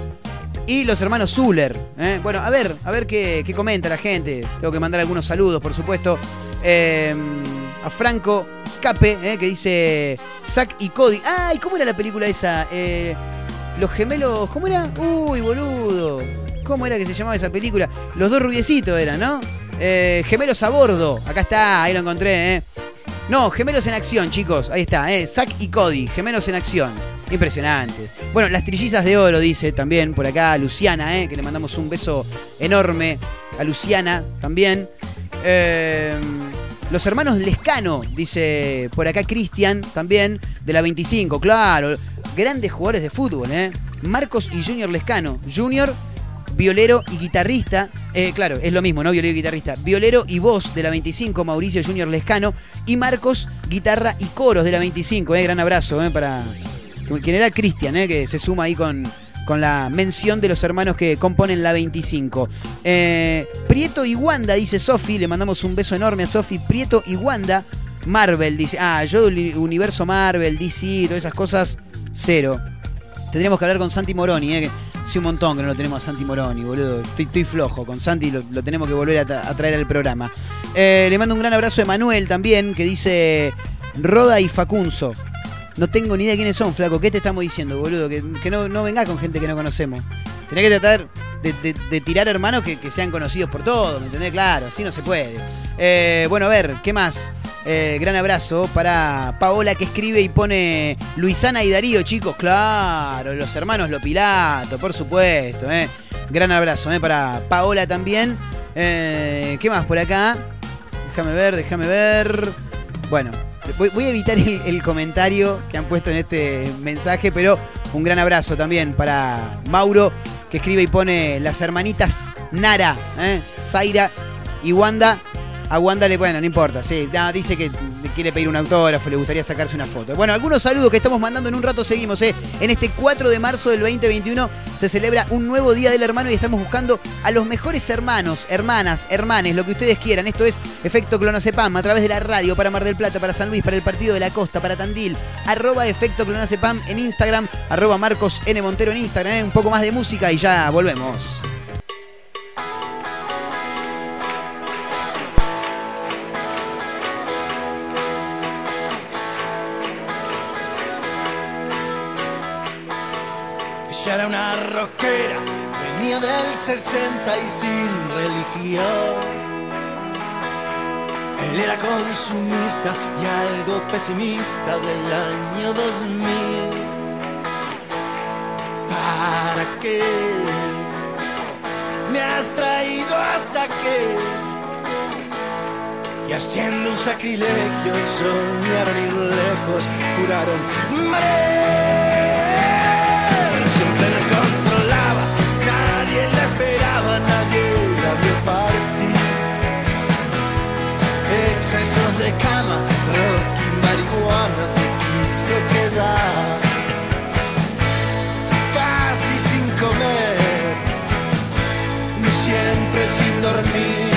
y los hermanos Zuller. ¿eh? Bueno, a ver, a ver qué, qué comenta la gente. Tengo que mandar algunos saludos, por supuesto. Eh, a Franco Escape, ¿eh? que dice Zack y Cody. ¡Ay! ¿Cómo era la película esa? Eh, los gemelos. ¿Cómo era? Uy, boludo. ¿Cómo era que se llamaba esa película? Los dos rubiecitos eran, ¿no? Eh, gemelos a bordo. Acá está, ahí lo encontré. No, gemelos en acción, chicos. Ahí está, ¿eh? Zack y Cody, gemelos en acción. Impresionante. Bueno, las trillizas de oro, dice también por acá Luciana, ¿eh? que le mandamos un beso enorme a Luciana también. Eh, los hermanos Lescano, dice por acá Cristian también, de la 25, claro. Grandes jugadores de fútbol, ¿eh? Marcos y Junior Lescano. Junior, violero y guitarrista. Eh, claro, es lo mismo, ¿no? Violero y guitarrista. Violero y voz de la 25, Mauricio Junior Lescano. Y Marcos, guitarra y coros de la 25, ¿eh? Gran abrazo, ¿eh? Para quien era Cristian, ¿eh? que se suma ahí con, con la mención de los hermanos que componen la 25. Eh, Prieto y Wanda, dice Sofi, le mandamos un beso enorme a Sofi. Prieto y Wanda, Marvel, dice. Ah, yo del universo Marvel, DC, todas esas cosas, cero. Tendríamos que hablar con Santi Moroni, ¿eh? hace un montón que no lo tenemos a Santi Moroni, boludo. Estoy, flojo. Con Santi lo, lo tenemos que volver a, tra- a traer al programa. Eh, le mando un gran abrazo a Emanuel también, que dice Roda y Facunzo. No tengo ni idea quiénes son, flaco. ¿Qué te estamos diciendo, boludo? Que, no, no con gente que no conocemos. Tenés que tratar de, tirar hermanos que, sean conocidos por todos, ¿me entendés? Claro, así no se puede. Eh, bueno, a ver, ¿qué más? Eh, gran abrazo para Paola que escribe y pone Luisana y Darío, chicos. Claro, los hermanos Lopilato, por supuesto. eh. Gran abrazo para Paola también. ¿Qué más por acá? Déjame ver, déjame ver. Bueno, voy, a evitar el, comentario que han puesto en este mensaje, pero un gran abrazo también para Mauro, que escribe y pone las hermanitas Nara, ¿eh? Zaira y Wanda. A Wanda le, bueno, no importa, sí, dice que quiere pedir un autógrafo, le gustaría sacarse una foto. Bueno, algunos saludos que estamos mandando en un rato seguimos, ¿eh? En este 4 de marzo del 2021 se celebra un nuevo Día del Hermano y estamos buscando a los mejores hermanos, hermanas, hermanes, lo que ustedes quieran. Esto es Efecto Clonacepam a través de la radio para Mar del Plata, para San Luis, para el Partido de la Costa, para Tandil. Arroba Efecto Clonacepam en Instagram, arroba Marcos N. Montero en Instagram. ¿eh? Un poco más de música y ya volvemos. Era una rockera, venía del 60 y sin religión. Él era consumista y algo pesimista del año 2000. ¿Para qué me has traído hasta que? Y haciendo un sacrilegio soñaron ir lejos, juraron morir. Excesos de cama, rock y marihuana se quiso quedar. Casi sin comer, siempre sin dormir.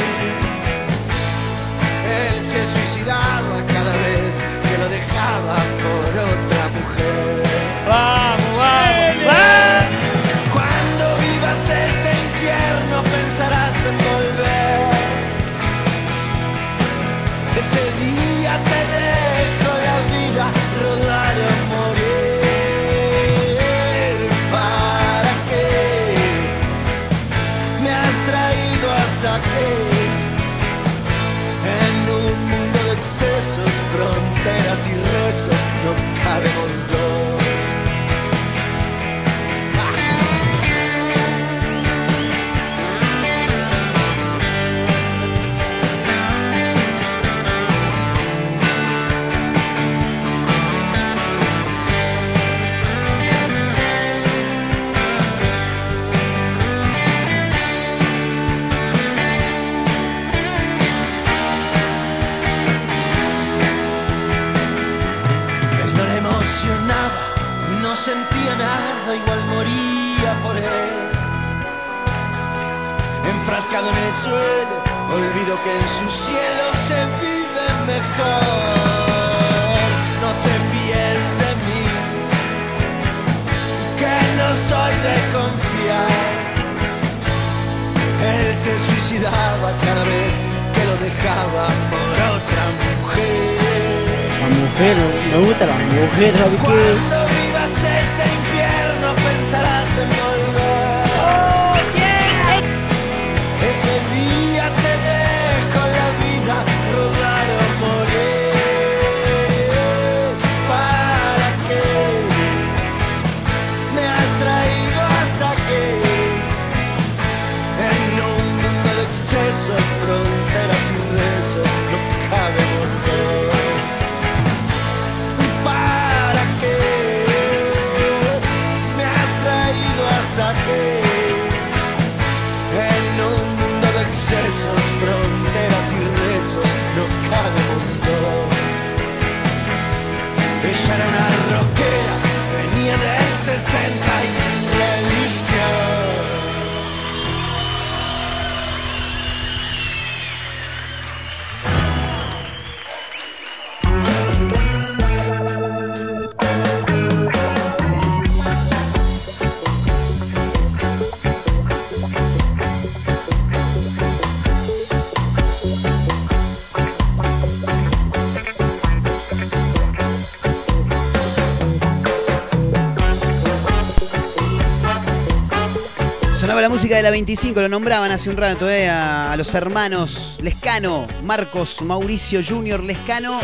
Música de la 25, lo nombraban hace un rato, eh, a, los hermanos Lescano, Marcos, Mauricio Junior Lescano,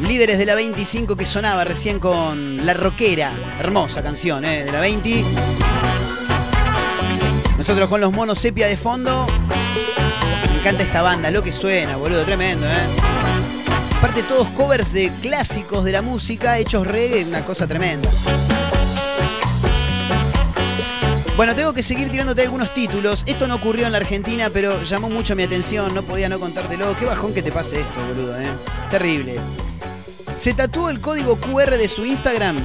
líderes de la 25 que sonaba recién con La Roquera, hermosa canción eh, de la 20. Nosotros con los monos sepia de fondo. Me encanta esta banda, lo que suena, boludo, tremendo, ¿eh? Aparte todos covers de clásicos de la música, hechos reggae, una cosa tremenda. Bueno, tengo que seguir tirándote algunos títulos. Esto no ocurrió en la Argentina, pero llamó mucho mi atención. No podía no contártelo. Qué bajón que te pase esto, boludo, ¿eh? Terrible. Se tatuó el código QR de su Instagram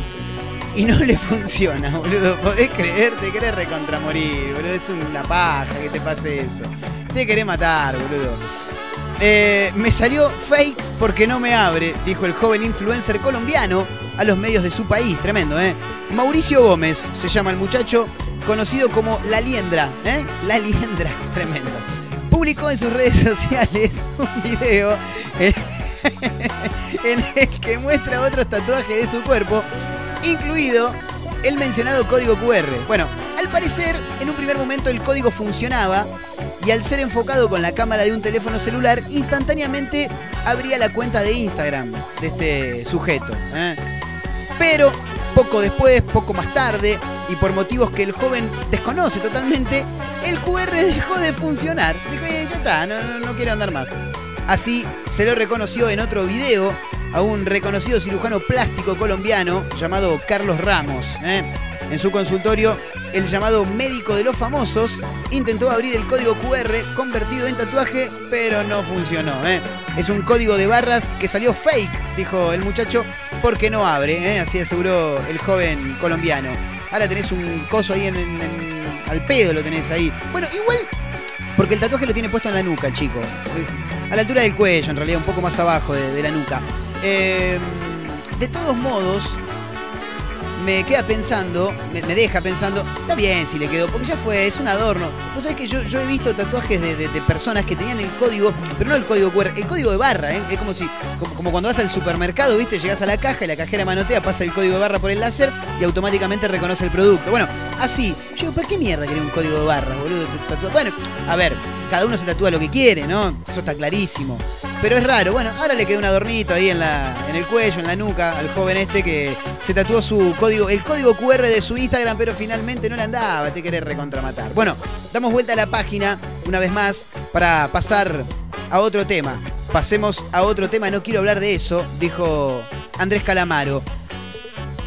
y no le (laughs) funciona, boludo. Podés creer, te querés recontramorir, boludo. Es una paja que te pase eso. Te querés matar, boludo. Eh, me salió fake porque no me abre, dijo el joven influencer colombiano a los medios de su país. Tremendo, ¿eh? Mauricio Gómez se llama el muchacho, conocido como La Liendra, ¿eh? La Liendra, (laughs) tremendo. Publicó en sus redes sociales (laughs) un video eh, (laughs) en el que muestra otros tatuajes de su cuerpo, incluido el mencionado código QR. Bueno, al parecer, en un primer momento el código funcionaba y al ser enfocado con la cámara de un teléfono celular, instantáneamente abría la cuenta de Instagram de este sujeto. ¿eh? Pero poco después, poco más tarde, y por motivos que el joven desconoce totalmente, el QR dejó de funcionar. Dijo, "Eh, ya está, no, no, no quiero andar más. Así se lo reconoció en otro video a un reconocido cirujano plástico colombiano llamado Carlos Ramos. ¿eh? En su consultorio, el llamado médico de los famosos intentó abrir el código QR convertido en tatuaje, pero no funcionó. ¿eh? Es un código de barras que salió fake, dijo el muchacho, porque no abre. ¿eh? Así aseguró el joven colombiano. Ahora tenés un coso ahí en, en- al pedo, lo tenés ahí. Bueno, igual porque el tatuaje lo tiene puesto en la nuca, el chico. A la altura del cuello, en realidad, un poco más abajo de, de la nuca. Eh, de todos modos, me queda pensando, me, deja pensando, está bien si le quedó, porque ya fue, es un adorno. Vos sabés que yo, yo he visto tatuajes de, de- personas que tenían el código, pero no el código QR, el código de barra, ¿eh? Es como si, como, cuando vas al supermercado, ¿viste? Llegás a la caja y la cajera manotea, pasa el código de barra por el láser y automáticamente reconoce el producto. Bueno, así. Yo digo, ¿por qué mierda querés un código de barra, boludo? Bueno, a ver, cada uno se tatúa lo que quiere, ¿no? Eso está clarísimo. Pero es raro. Bueno, ahora le queda un adornito ahí en, la, en el cuello, en la nuca, al joven este que se tatuó su código, el código QR de su Instagram, pero finalmente no le andaba, te querés recontramatar. Bueno, damos vuelta a la página una vez más para pasar a otro tema. Pasemos a otro tema, no quiero hablar de eso, dijo Andrés Calamaro.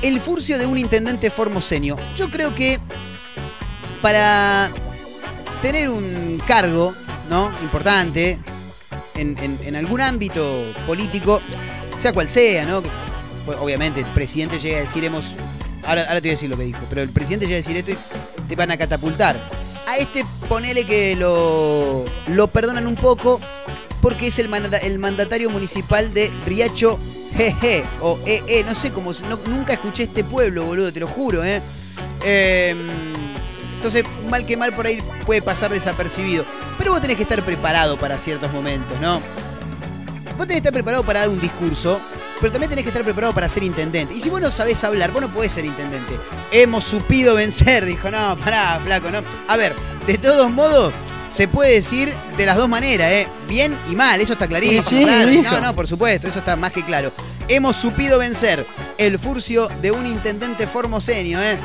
El furcio de un intendente formoseño. Yo creo que para tener un cargo, ¿no? Importante en, algún ámbito político, sea cual sea, ¿no? Pues, obviamente, el presidente llega a decir, hemos. Ahora, ahora te voy a decir lo que dijo, pero el presidente llega a decir esto y te van a catapultar. A este ponele que lo, lo perdonan un poco porque es el, manda- el mandatario municipal de Riacho GG o EE, no sé cómo, nunca escuché este pueblo, boludo, te lo juro, ¿eh? Eh, entonces, mal que mal por ahí puede pasar desapercibido. Pero vos tenés que estar preparado para ciertos momentos, ¿no? Vos tenés que estar preparado para dar un discurso, pero también tenés que estar preparado para ser intendente. Y si vos no sabés hablar, vos no podés ser intendente. Hemos supido vencer, (laughs) dijo, no, pará, flaco, no. A ver, de todos modos, se puede decir de las dos maneras, ¿eh? Bien y mal, eso está clarísimo. Sí, claro. No, no, por supuesto, eso está más que claro. Hemos supido vencer el furcio de un intendente formoseño, ¿eh?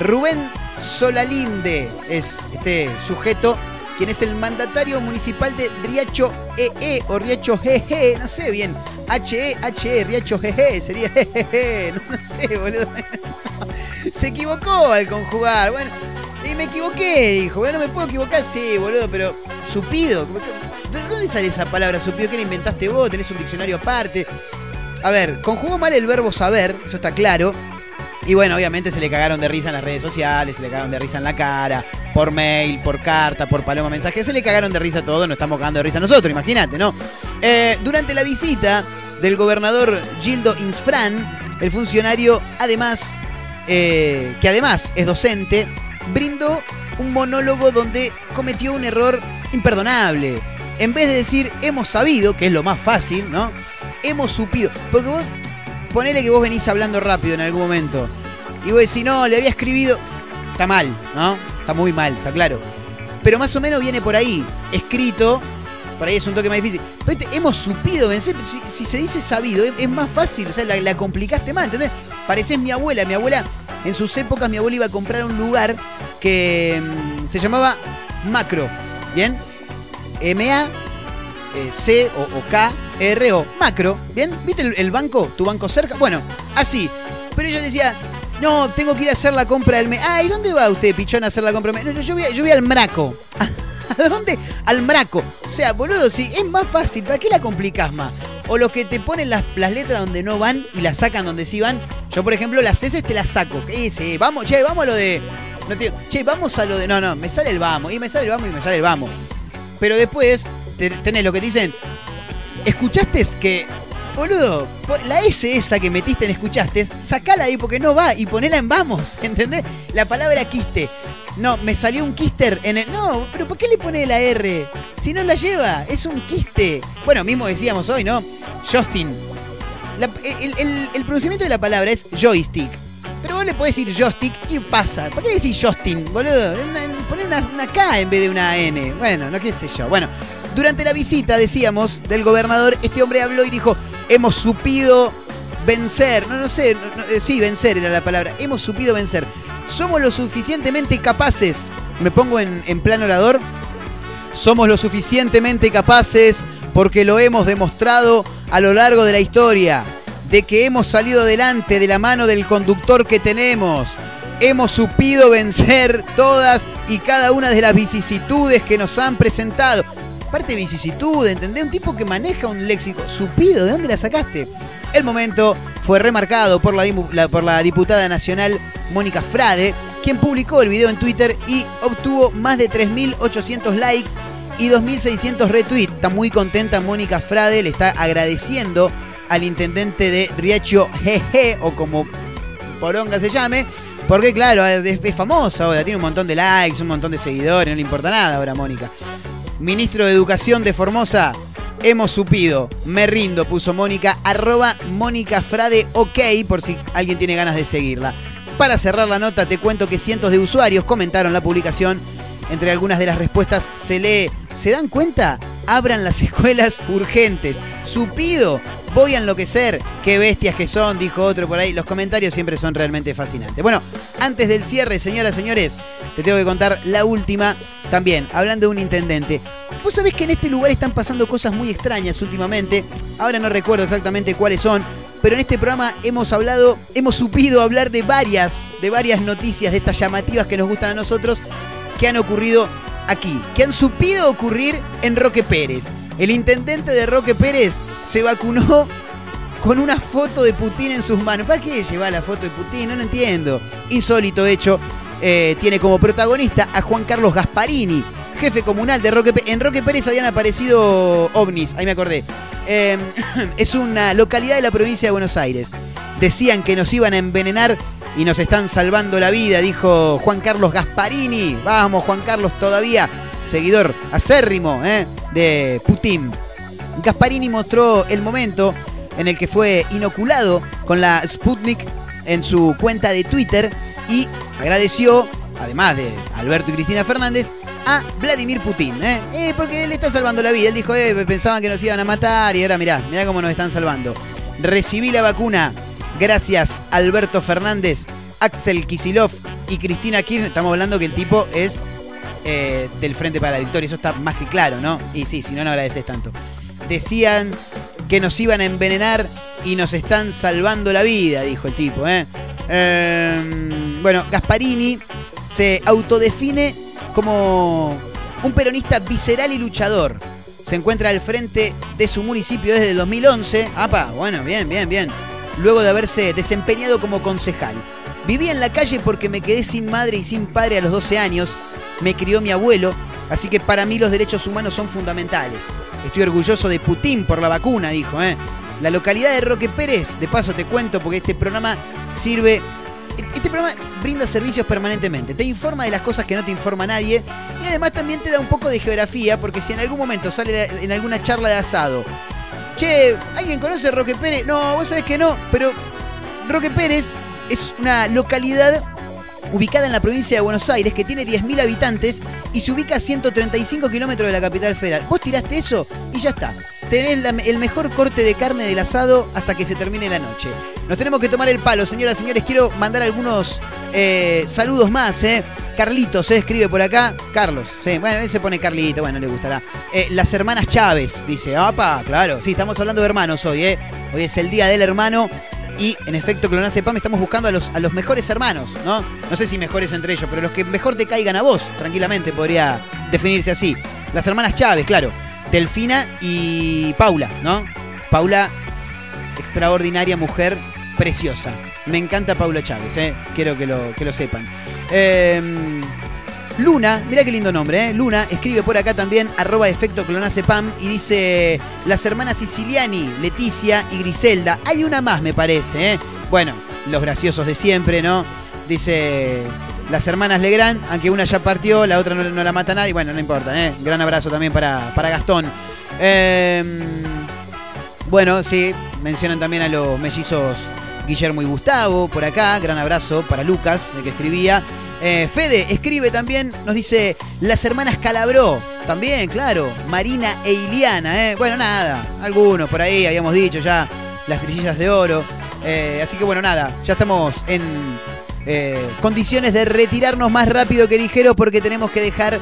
Rubén Solalinde es este sujeto, quien es el mandatario municipal de Riacho EE o Riacho GG, no sé bien. HE, HE, Riacho GG, sería jejeje, (laughs) no, no sé, boludo. Se equivocó al conjugar, bueno. Y me equivoqué, dijo. Bueno, no me puedo equivocar, sí, boludo, pero supido. ¿De dónde sale esa palabra supido? ¿Qué la inventaste vos? ¿Tenés un diccionario aparte? A ver, conjugó mal el verbo saber, eso está claro. Y bueno, obviamente se le cagaron de risa en las redes sociales, se le cagaron de risa en la cara, por mail, por carta, por paloma mensaje, se le cagaron de risa todo, nos estamos cagando de risa nosotros, imagínate, ¿no? Eh, durante la visita del gobernador Gildo Insfran, el funcionario, además, eh, que además es docente, brindó un monólogo donde cometió un error imperdonable. En vez de decir hemos sabido, que es lo más fácil, ¿no? Hemos supido. Porque vos, ponele que vos venís hablando rápido en algún momento. Y vos decís, no, le había escribido. Está mal, ¿no? Está muy mal, está claro. Pero más o menos viene por ahí, escrito. Por ahí es un toque más difícil. Pero este, hemos supido vencer. Si, se dice sabido, es, más fácil. O sea, la, la complicaste más, ¿entendés? Pareces mi abuela. Mi abuela, en sus épocas, mi abuela iba a comprar un lugar que mm, se llamaba Macro. ¿Bien? M-A eh, C o, o K R O macro, ¿bien? ¿Viste el, banco? ¿Tu banco cerca? Bueno, así. Pero yo decía, no, tengo que ir a hacer la compra del mes. Ah, ¿y dónde va usted, pichón, a hacer la compra del mes? No, yo voy, yo voy al Mraco. (laughs) ¿A dónde? Al Mraco. O sea, boludo, si es más fácil, ¿para qué la complicás más? O los que te ponen las, las letras donde no van y las sacan donde sí van. Yo, por ejemplo, las S te las saco. ¿Qué dice? Vamos, che, vamos a lo de. No te che, vamos a lo de. No, no, me sale el vamos. Y me sale el vamos y me sale el vamos. Pero después tenés lo que dicen. ¿Escuchaste que.? Boludo, la S esa que metiste en escuchaste, sacala ahí porque no va y ponela en vamos, (laughs) ¿entendés? La palabra quiste. No, me salió un kister en el. No, pero ¿por qué le pone la R? Si no la lleva, es un quiste. Bueno, mismo decíamos hoy, ¿no? Justin. El, pronunciamiento de la palabra es joystick. Pero vos le podés decir joystick y pasa. ¿Por qué le decís Justin, boludo? Poné una, una K en vez de una N. Bueno, no qué sé yo. Bueno, durante la visita, decíamos, del gobernador, este hombre habló y dijo, hemos supido vencer. No, no sé, eh, sí, vencer era la palabra. Hemos supido vencer. Somos lo suficientemente capaces. Me pongo en, en plan orador. Somos lo suficientemente capaces porque lo hemos demostrado a lo largo de la historia, de que hemos salido adelante de la mano del conductor que tenemos. Hemos supido vencer todas y cada una de las vicisitudes que nos han presentado. Aparte de vicisitud, ¿entendés? Un tipo que maneja un léxico. Supido, ¿de dónde la sacaste? El momento fue remarcado por la, diputada nacional Mónica Frade, quien publicó el video en Twitter y obtuvo más de 3.800 likes y 2.600 retweets. Está muy contenta Mónica Frade, le está agradeciendo al intendente de Riacho Jeje, o como poronga se llame, porque claro, es, es famosa ahora, tiene un montón de likes, un montón de seguidores, no le importa nada ahora Mónica. Ministro de Educación de Formosa, hemos supido, me rindo, puso Mónica, arroba Mónica Frade OK, por si alguien tiene ganas de seguirla. Para cerrar la nota, te cuento que cientos de usuarios comentaron la publicación. Entre algunas de las respuestas se lee, ¿se dan cuenta? Abran las (laughs) escuelas urgentes. Supido, voy a enloquecer. Qué bestias que son, dijo otro por ahí. Los comentarios siempre son realmente fascinantes. Bueno, antes del cierre, señoras, señores, te tengo que contar la última. También, hablando de un intendente. Vos sabés que en este lugar están pasando cosas muy extrañas últimamente. Ahora no recuerdo exactamente cuáles son. Pero en este programa hemos hablado, hemos supido hablar de varias, de varias noticias de estas llamativas que nos gustan a nosotros, que han ocurrido aquí, que han supido ocurrir en Roque Pérez. El intendente de Roque Pérez se vacunó con una foto de Putin en sus manos. ¿Para qué lleva la foto de Putin? No lo entiendo. Insólito hecho. eh, tiene como protagonista a Juan Carlos Gasparini, jefe comunal de Roque Pérez. En Roque Pérez habían aparecido ovnis, ahí me acordé. Eh, (coughs) es una localidad de la provincia de Buenos Aires. Decían que nos iban a envenenar y nos están salvando la vida, dijo Juan Carlos Gasparini. Vamos, Juan Carlos, todavía seguidor acérrimo eh, de Putin. Gasparini mostró el momento en el que fue inoculado con la Sputnik en su cuenta de Twitter y agradeció, además de Alberto y Cristina Fernández, a Vladimir Putin, ¿eh? Porque él está salvando la vida. Él dijo, eh, pensaban que nos iban a matar y ahora mirá, mirá cómo nos están salvando. Recibí la vacuna gracias Alberto Fernández, Axel Kisilov y Cristina Kirchner. Estamos hablando que el tipo es eh, del Frente para la Victoria, eso está más que claro, ¿no? Y sí, si no, no agradeces tanto. Decían que nos iban a envenenar y nos están salvando la vida, dijo el tipo, ¿eh? Eh, bueno, Gasparini se autodefine como un peronista visceral y luchador. Se encuentra al frente de su municipio desde 2011. ¡Apa! Bueno, bien, bien, bien. Luego de haberse desempeñado como concejal. Viví en la calle porque me quedé sin madre y sin padre a los 12 años. Me crió mi abuelo. Así que para mí los derechos humanos son fundamentales. Estoy orgulloso de Putin por la vacuna, dijo. ¿eh? La localidad de Roque Pérez, de paso te cuento porque este programa sirve este programa brinda servicios permanentemente. Te informa de las cosas que no te informa nadie. Y además también te da un poco de geografía. Porque si en algún momento sale en alguna charla de asado. Che, ¿alguien conoce a Roque Pérez? No, vos sabés que no. Pero Roque Pérez es una localidad ubicada en la provincia de Buenos Aires, que tiene 10.000 habitantes y se ubica a 135 kilómetros de la capital federal. Vos tiraste eso y ya está. Tenés el mejor corte de carne del asado hasta que se termine la noche. Nos tenemos que tomar el palo, señoras y señores. Quiero mandar algunos eh, saludos más, ¿eh? Carlitos se escribe por acá. Carlos, sí, bueno, él se pone Carlito, bueno, le gustará. Eh, las hermanas Chávez, dice, apa, claro, sí, estamos hablando de hermanos hoy, ¿eh? Hoy es el día del hermano y en efecto, Clonace Pam, estamos buscando a los, a los mejores hermanos, ¿no? No sé si mejores entre ellos, pero los que mejor te caigan a vos, tranquilamente podría definirse así. Las hermanas Chávez, claro, Delfina y Paula, ¿no? Paula, extraordinaria mujer, preciosa. Me encanta Paula Chávez, ¿eh? quiero que lo, que lo sepan. Eh, Luna, mira qué lindo nombre, ¿eh? Luna escribe por acá también, arroba efecto clonacepam, y dice las hermanas Siciliani, Leticia y Griselda. Hay una más, me parece, ¿eh? Bueno, los graciosos de siempre, ¿no? Dice las hermanas Legrand, aunque una ya partió, la otra no, la mata nadie. Bueno, no importa, ¿eh? Gran abrazo también para, para Gastón. Eh, bueno, sí, mencionan también a los mellizos Guillermo y Gustavo por acá. Gran abrazo para Lucas, el que escribía. Eh, Fede escribe también, nos dice las hermanas Calabró. También, claro. Marina e Iliana, ¿eh? Bueno, nada. Algunos por ahí habíamos dicho ya. Las trillillas de oro. Eh, así que bueno, nada. Ya estamos en eh, condiciones de retirarnos más rápido que ligero porque tenemos que dejar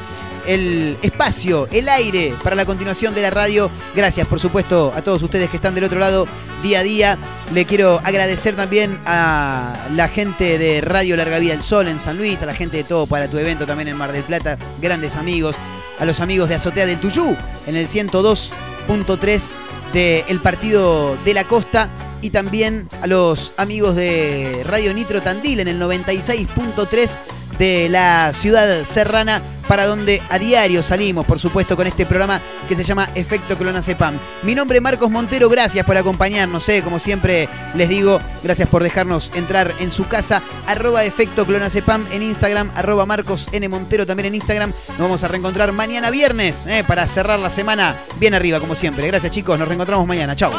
el espacio, el aire para la continuación de la radio. Gracias, por supuesto, a todos ustedes que están del otro lado día a día. Le quiero agradecer también a la gente de Radio Larga Vida del Sol en San Luis, a la gente de Todo para tu evento también en Mar del Plata, grandes amigos, a los amigos de Azotea del Tuyú en el 102.3 del Partido de la Costa y también a los amigos de Radio Nitro Tandil en el 96.3 de la ciudad serrana para donde a diario salimos, por supuesto, con este programa que se llama Efecto Clonacepam. Mi nombre es Marcos Montero, gracias por acompañarnos, eh, como siempre les digo, gracias por dejarnos entrar en su casa, arroba Efecto Clonacepam en Instagram, arroba Marcos N. Montero también en Instagram. Nos vamos a reencontrar mañana viernes eh, para cerrar la semana bien arriba, como siempre. Gracias chicos, nos reencontramos mañana, chao.